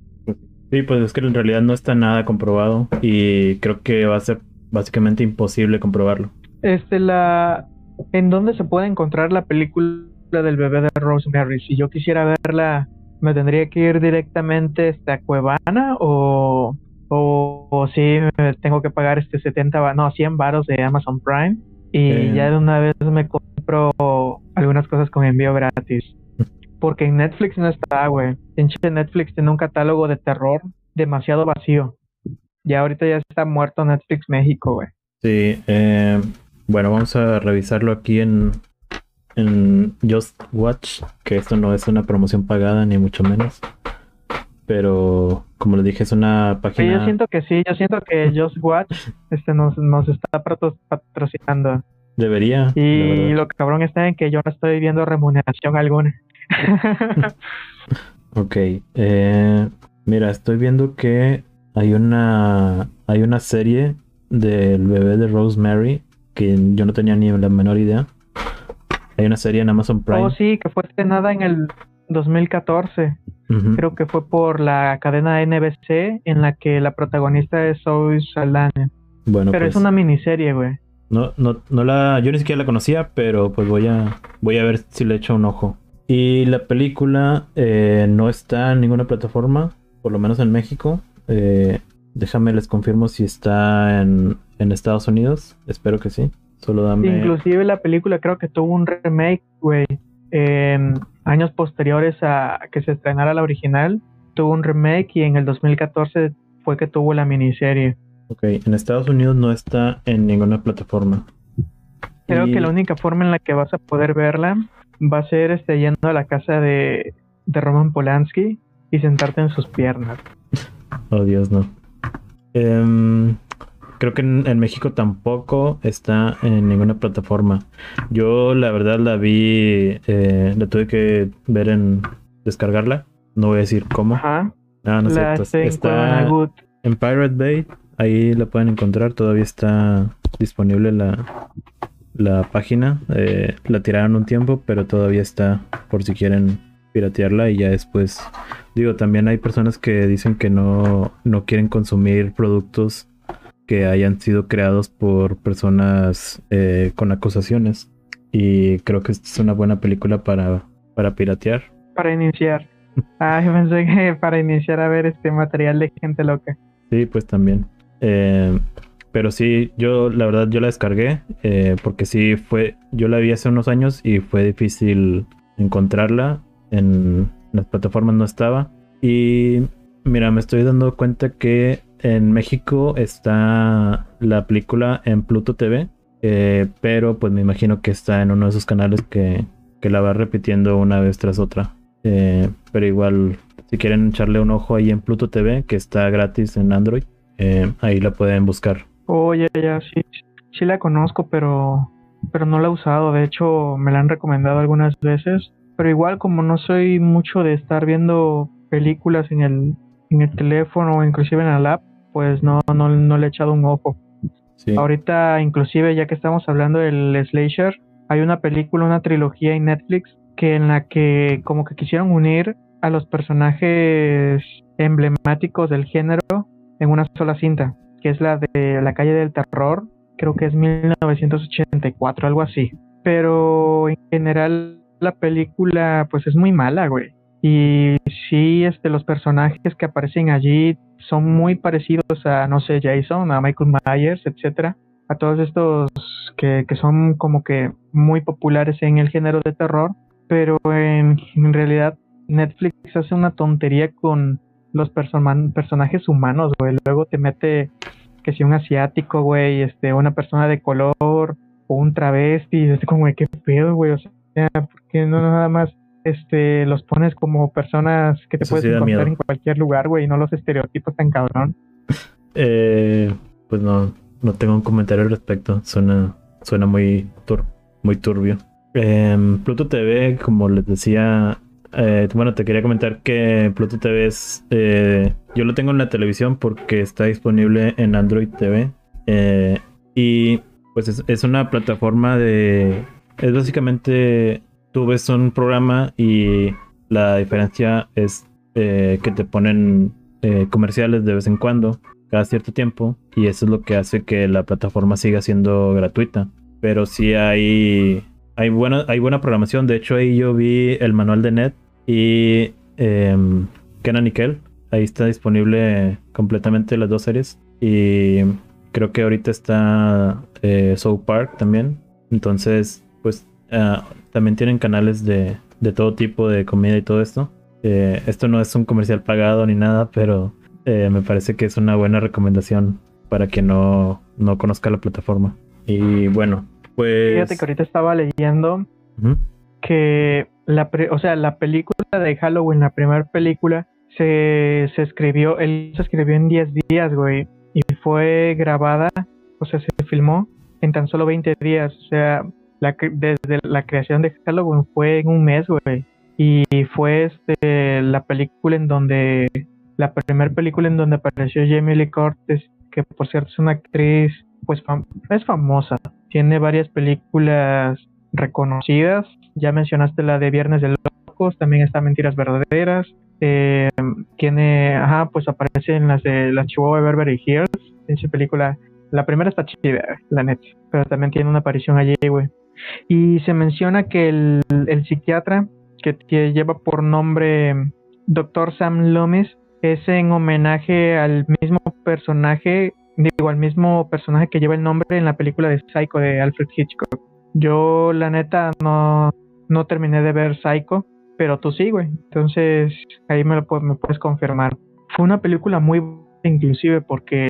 Speaker 2: Sí, pues es que en realidad no está nada comprobado y creo que va a ser básicamente imposible comprobarlo.
Speaker 1: Este, la... ¿En dónde se puede encontrar la película del bebé de Rosemary. Si yo quisiera verla, ¿me tendría que ir directamente hasta Cuevana o, o, o sí tengo que pagar este 70, no, 100 varos de Amazon Prime? Y
Speaker 2: Eh.
Speaker 1: ya de una vez me compro algunas cosas con envío gratis. Porque en Netflix no está, güey. Pinche Netflix tiene un catálogo de terror demasiado vacío. Ya ahorita ya está muerto Netflix México, güey.
Speaker 2: Sí, eh, bueno, vamos a revisarlo aquí en, en Just Watch, que esto no es una promoción pagada ni mucho menos. Pero como les dije, es una
Speaker 1: Sí,
Speaker 2: página...
Speaker 1: yo siento que sí, yo siento que Just Watch este nos, nos está patro- patrocinando.
Speaker 2: Debería.
Speaker 1: Y lo cabrón está en que yo no estoy viendo remuneración alguna.
Speaker 2: Ok. eh, mira, estoy viendo que hay una hay una serie del bebé de Rosemary que yo no tenía ni la menor idea. Hay una serie en Amazon Prime.
Speaker 1: oh, sí, que fue estrenada en el 2014.
Speaker 2: Ujú.
Speaker 1: Creo que fue por la cadena NBC en la que la protagonista es Zoe Saldana.
Speaker 2: Bueno,
Speaker 1: Pero
Speaker 2: pues,
Speaker 1: es una miniserie, güey.
Speaker 2: no, no, no la, yo ni siquiera la conocía, pero pues voy a, voy a ver si le echo un ojo. Y la película eh, no está en ninguna plataforma, por lo menos en México. Eh, déjame les confirmo si está en, en Estados Unidos. Espero que sí. Solo dame.
Speaker 1: Inclusive la película creo que tuvo un remake, güey. Años posteriores a que se estrenara la original, tuvo un remake y en el 2014 fue que tuvo la miniserie.
Speaker 2: Ok, en Estados Unidos no está en ninguna plataforma.
Speaker 1: Creo
Speaker 2: Y-
Speaker 1: que la única forma en la que vas a poder verla va a ser este, yendo a la casa de, de Roman Polanski y sentarte en sus piernas.
Speaker 2: Oh, Dios, no. Em, creo que en, en México tampoco está en ninguna plataforma. Yo, la verdad, la vi, eh, la tuve que ver en descargarla. No voy a decir cómo.
Speaker 1: Ajá.
Speaker 2: Ah, no es
Speaker 1: la en
Speaker 2: Está en Pirate Bay. Ahí la pueden encontrar. Todavía está disponible la, la página. Eh, la tiraron un tiempo, pero todavía está por si quieren piratearla y ya después. Digo, también hay personas que dicen que no, no quieren consumir productos que hayan sido creados por personas eh, con acusaciones. Y creo que esta es una buena película para, para piratear.
Speaker 1: Para iniciar. Ah, yo pensé que para iniciar a ver este material de gente loca.
Speaker 2: Sí, pues también. Eh, pero sí, yo la verdad yo la descargué eh, porque sí fue, yo la vi hace unos años y fue difícil encontrarla. En las plataformas no estaba. Y mira, me estoy dando cuenta que en México está la película en Pluto TV. eh, pero pues me imagino que está en uno de esos canales que, que la va repitiendo una vez tras otra. Eh, pero igual, si quieren echarle un ojo ahí en Pluto TV, que está gratis en Android, eh, ahí la pueden buscar.
Speaker 1: Oh, ya, ya, sí, sí la conozco, pero, pero no la he usado. De hecho, me la han recomendado algunas veces. Pero igual, como no soy mucho de estar viendo películas en el, en el teléfono o inclusive en la lap, pues no, no, no le he echado un ojo.
Speaker 2: Sí.
Speaker 1: Ahorita, inclusive, ya que estamos hablando del slasher, hay una película, una trilogía en Netflix que en la que como que quisieron unir a los personajes emblemáticos del género en una sola cinta, que es la de La calle del terror, creo que es 1984, algo así. Pero en general la película pues es muy mala, güey. Y sí, este, los personajes que aparecen allí son muy parecidos a, no sé, Jason, a Michael Myers, etcétera, a todos estos que, que son como que muy populares en el género de terror, pero en, en realidad Netflix hace una tontería con los persona- personajes humanos, güey. Luego te mete que si un asiático, güey, este, una persona de color o un travesti, es como, güey, qué pedo, güey, o sea, ¿por qué no nada más este los pones como personas que te
Speaker 2: Eso
Speaker 1: puedes
Speaker 2: sí
Speaker 1: encontrar en cualquier lugar, güey, y no los estereotipos tan cabrón?
Speaker 2: Eh, pues no, no tengo un comentario al respecto. Suena, suena muy, tur- muy turbio. Em, Pluto TV, como les decía, eh, bueno, te quería comentar que Pluto TV es, eh, yo lo tengo en la televisión porque está disponible en Android TV. eh, y pues es, una plataforma de, es básicamente, tú ves un programa y la diferencia es eh, que te ponen comerciales de vez en cuando cada cierto tiempo y eso es lo que hace que la plataforma siga siendo gratuita. Pero sí hay, hay buena, hay buena programación. De hecho, ahí yo vi el manual de Net y eh, Kenan Ahí está disponible completamente las dos series. Y creo que ahorita está eh, Park también. Entonces, pues ah, también tienen canales de, de, todo tipo de comida y todo esto. Eh, esto no es un comercial pagado ni nada, pero eh, me parece que es una buena recomendación para quien no, no conozca la plataforma. Y bueno, pues...
Speaker 1: Fíjate que ahorita estaba leyendo que la, o sea, la película de Halloween, la primera película, se, se escribió, él se escribió en 10 días, güey, y fue grabada, o sea, se filmó en tan solo 20 días, o sea, la, desde la creación de Halloween fue en un mes, güey, y fue este la película en donde, la primera película en donde apareció Jamie Lee Curtis, que por cierto es una actriz, pues es famosa, tiene varias películas reconocidas, ya mencionaste la de Viernes de Locos, también está Mentiras Verdaderas, eh, tiene, ajá, pues aparece en las de la Chihuahua Beverly Hills, en su película. La primera está chida, la neta, pero también tiene una aparición allí, güey. Y se menciona que el, el psiquiatra que, lleva por nombre Dr. Sam Loomis es en homenaje al mismo personaje, digo, al mismo personaje que lleva el nombre en la película de Psycho de Alfred Hitchcock. Yo, la neta, no, no terminé de ver Psycho, pero tú sí, güey. Entonces, ahí me lo me puedes confirmar. Fue una película muy inclusive porque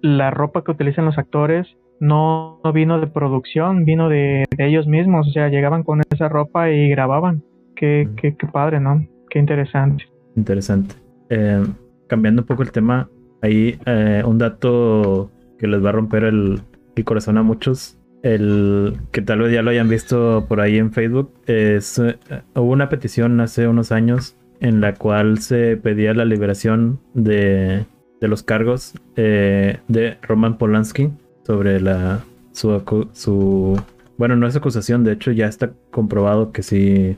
Speaker 1: la ropa que utilizan los actores no, vino de producción, vino de, ellos mismos. O sea, llegaban con esa ropa y grababan. Qué, mm. qué, qué padre, ¿no? Qué interesante.
Speaker 2: Interesante. Eh, cambiando un poco el tema, ahí eh, un dato que les va a romper el, corazón a muchos el que tal vez ya lo hayan visto por ahí en Facebook, es, eh, hubo una petición hace unos años en la cual se pedía la liberación de, de los cargos eh, de Roman Polanski sobre la su, su bueno no es acusación de hecho ya está comprobado que sí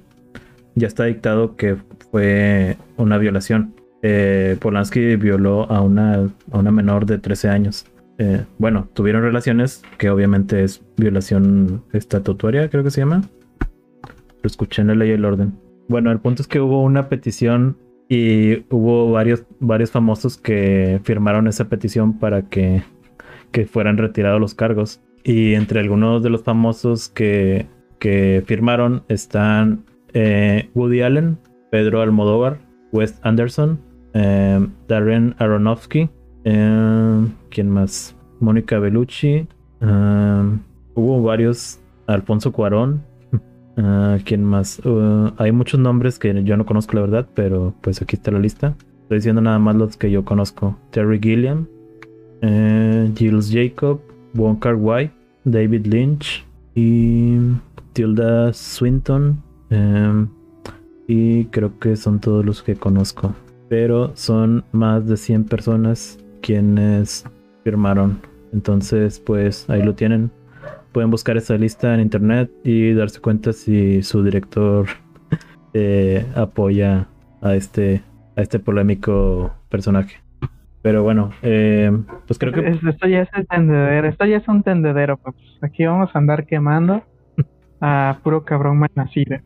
Speaker 2: ya está dictado que fue una violación eh, Polanski violó a una a una menor de 13 años eh, bueno, tuvieron relaciones, que obviamente es violación estatutaria, creo que se llama. Lo escuché en la ley y el orden. Bueno, el punto es que hubo una petición y hubo varios, varios famosos que firmaron esa petición para que, que fueran retirados los cargos. Y entre algunos de los famosos que, que firmaron están eh, Woody Allen, Pedro Almodóvar, Wes Anderson, eh, Darren Aronofsky, eh, ¿Quién más? Mónica Bellucci. Eh, hubo varios. Alfonso Cuarón. Eh, ¿Quién más? hay muchos nombres que yo no conozco, la verdad, pero pues aquí está la lista. Estoy diciendo nada más los que yo conozco: Terry Gilliam, Gilles Jacob, Wonka White, David Lynch y Tilda Swinton. y creo que son todos los que conozco. Pero son más de 100 personas quienes firmaron. Entonces, pues ahí lo tienen. Pueden buscar esa lista en internet y darse cuenta si su director eh, apoya a este, a este polémico personaje. Pero bueno, eh, pues creo que...
Speaker 1: Esto ya es el tendedero, esto ya es un tendedero, pues aquí vamos a andar quemando a puro cabrón mal nacido.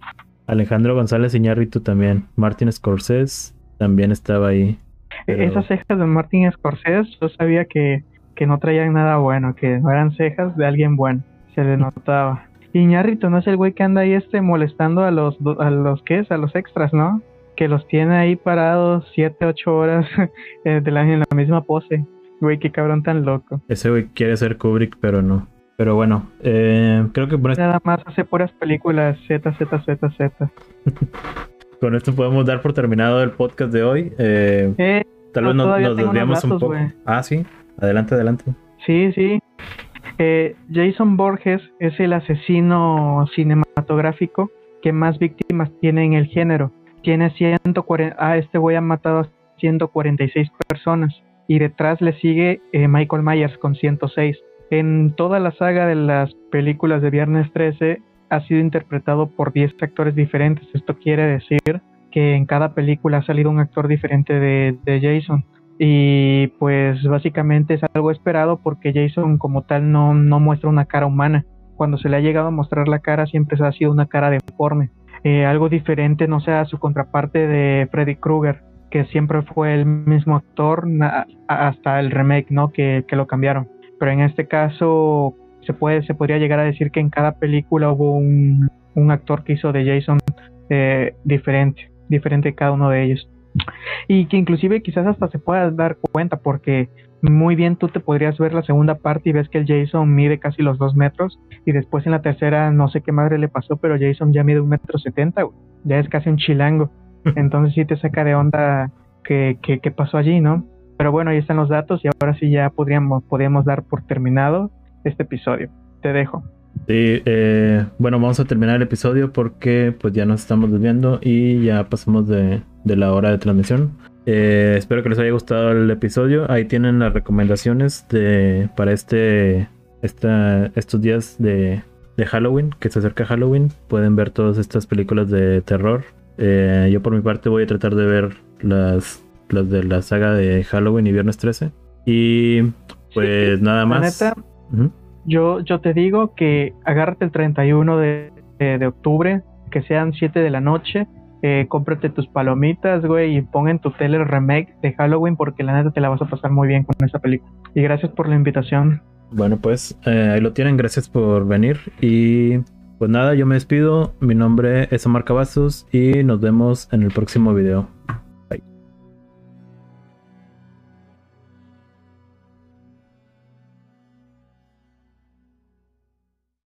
Speaker 2: Alejandro González Iñárritu también, Martin Scorsese también estaba ahí.
Speaker 1: Esas cejas de Martin Scorsese, yo sabía que, que no traían nada bueno, que no eran cejas de alguien bueno, se le notaba. Y Ñarrito no es el güey que anda ahí este molestando a los, a los ¿qué es? A los extras, ¿no? Que los tiene ahí parados 7, 8 horas eh, de la, en la misma pose. Güey, qué cabrón tan loco.
Speaker 2: Ese güey quiere ser Kubrick, pero no. Pero bueno, eh, creo que por
Speaker 1: Nada más hace puras películas Z, Z, Z, Z.
Speaker 2: Con esto podemos dar por terminado el podcast de hoy. Eh, eh tal vez nos, desviamos un poco. Ah, sí. Adelante, adelante.
Speaker 1: Sí, sí. Eh, Jason Borges es el asesino cinematográfico que más víctimas tiene en el género. Tiene 140. Ah, este güey ha matado a 146 personas. Y detrás le sigue eh, Michael Myers con 106. En toda la saga de las películas de Viernes 13, ha sido interpretado por 10 actores diferentes. Esto quiere decir que en cada película ha salido un actor diferente de, Jason. Y pues básicamente es algo esperado porque Jason como tal no, no muestra una cara humana. cuando se le ha llegado a mostrar la cara siempre ha sido una cara deforme. Eh, algo diferente, no sea su contraparte de Freddy Krueger, que siempre fue el mismo actor hasta el remake, ¿no? Que, que, lo cambiaron. Pero en este caso se puede se podría llegar a decir que en cada película hubo un, un actor que hizo de Jason eh, diferente, diferente cada uno de ellos. Y que inclusive quizás hasta se pueda dar cuenta porque muy bien tú te podrías ver la segunda parte y ves que el Jason mide casi los dos metros y después en la tercera no sé qué madre le pasó, pero Jason ya mide un metro setenta, ya es casi un chilango. Entonces sí te saca de onda qué, qué, pasó allí, ¿no? Pero bueno, ahí están los datos y ahora sí ya podríamos, podríamos dar por terminado este episodio. Te dejo.
Speaker 2: Sí, eh, bueno, vamos a terminar el episodio porque pues ya nos estamos desviando y ya pasamos de, de la hora de transmisión. Eh, espero que les haya gustado el episodio. Ahí tienen las recomendaciones de para este, esta, estos días de, de Halloween, que se acerca Halloween. Pueden ver todas estas películas de terror. Eh, yo por mi parte voy a tratar de ver las, las de la saga de Halloween y Viernes 13. Y pues nada más.
Speaker 1: Yo, yo te digo que agárrate el 31 de, de, de octubre, que sean 7 de la noche eh, cómprate tus palomitas, güey, y pon en tu tele el remake de Halloween porque la neta te la vas a pasar muy bien con esa película. Y gracias por la invitación.
Speaker 2: Bueno, pues eh, ahí lo tienen, gracias por venir y pues nada, yo me despido, mi nombre es Omar Cavazos y nos vemos en el próximo video.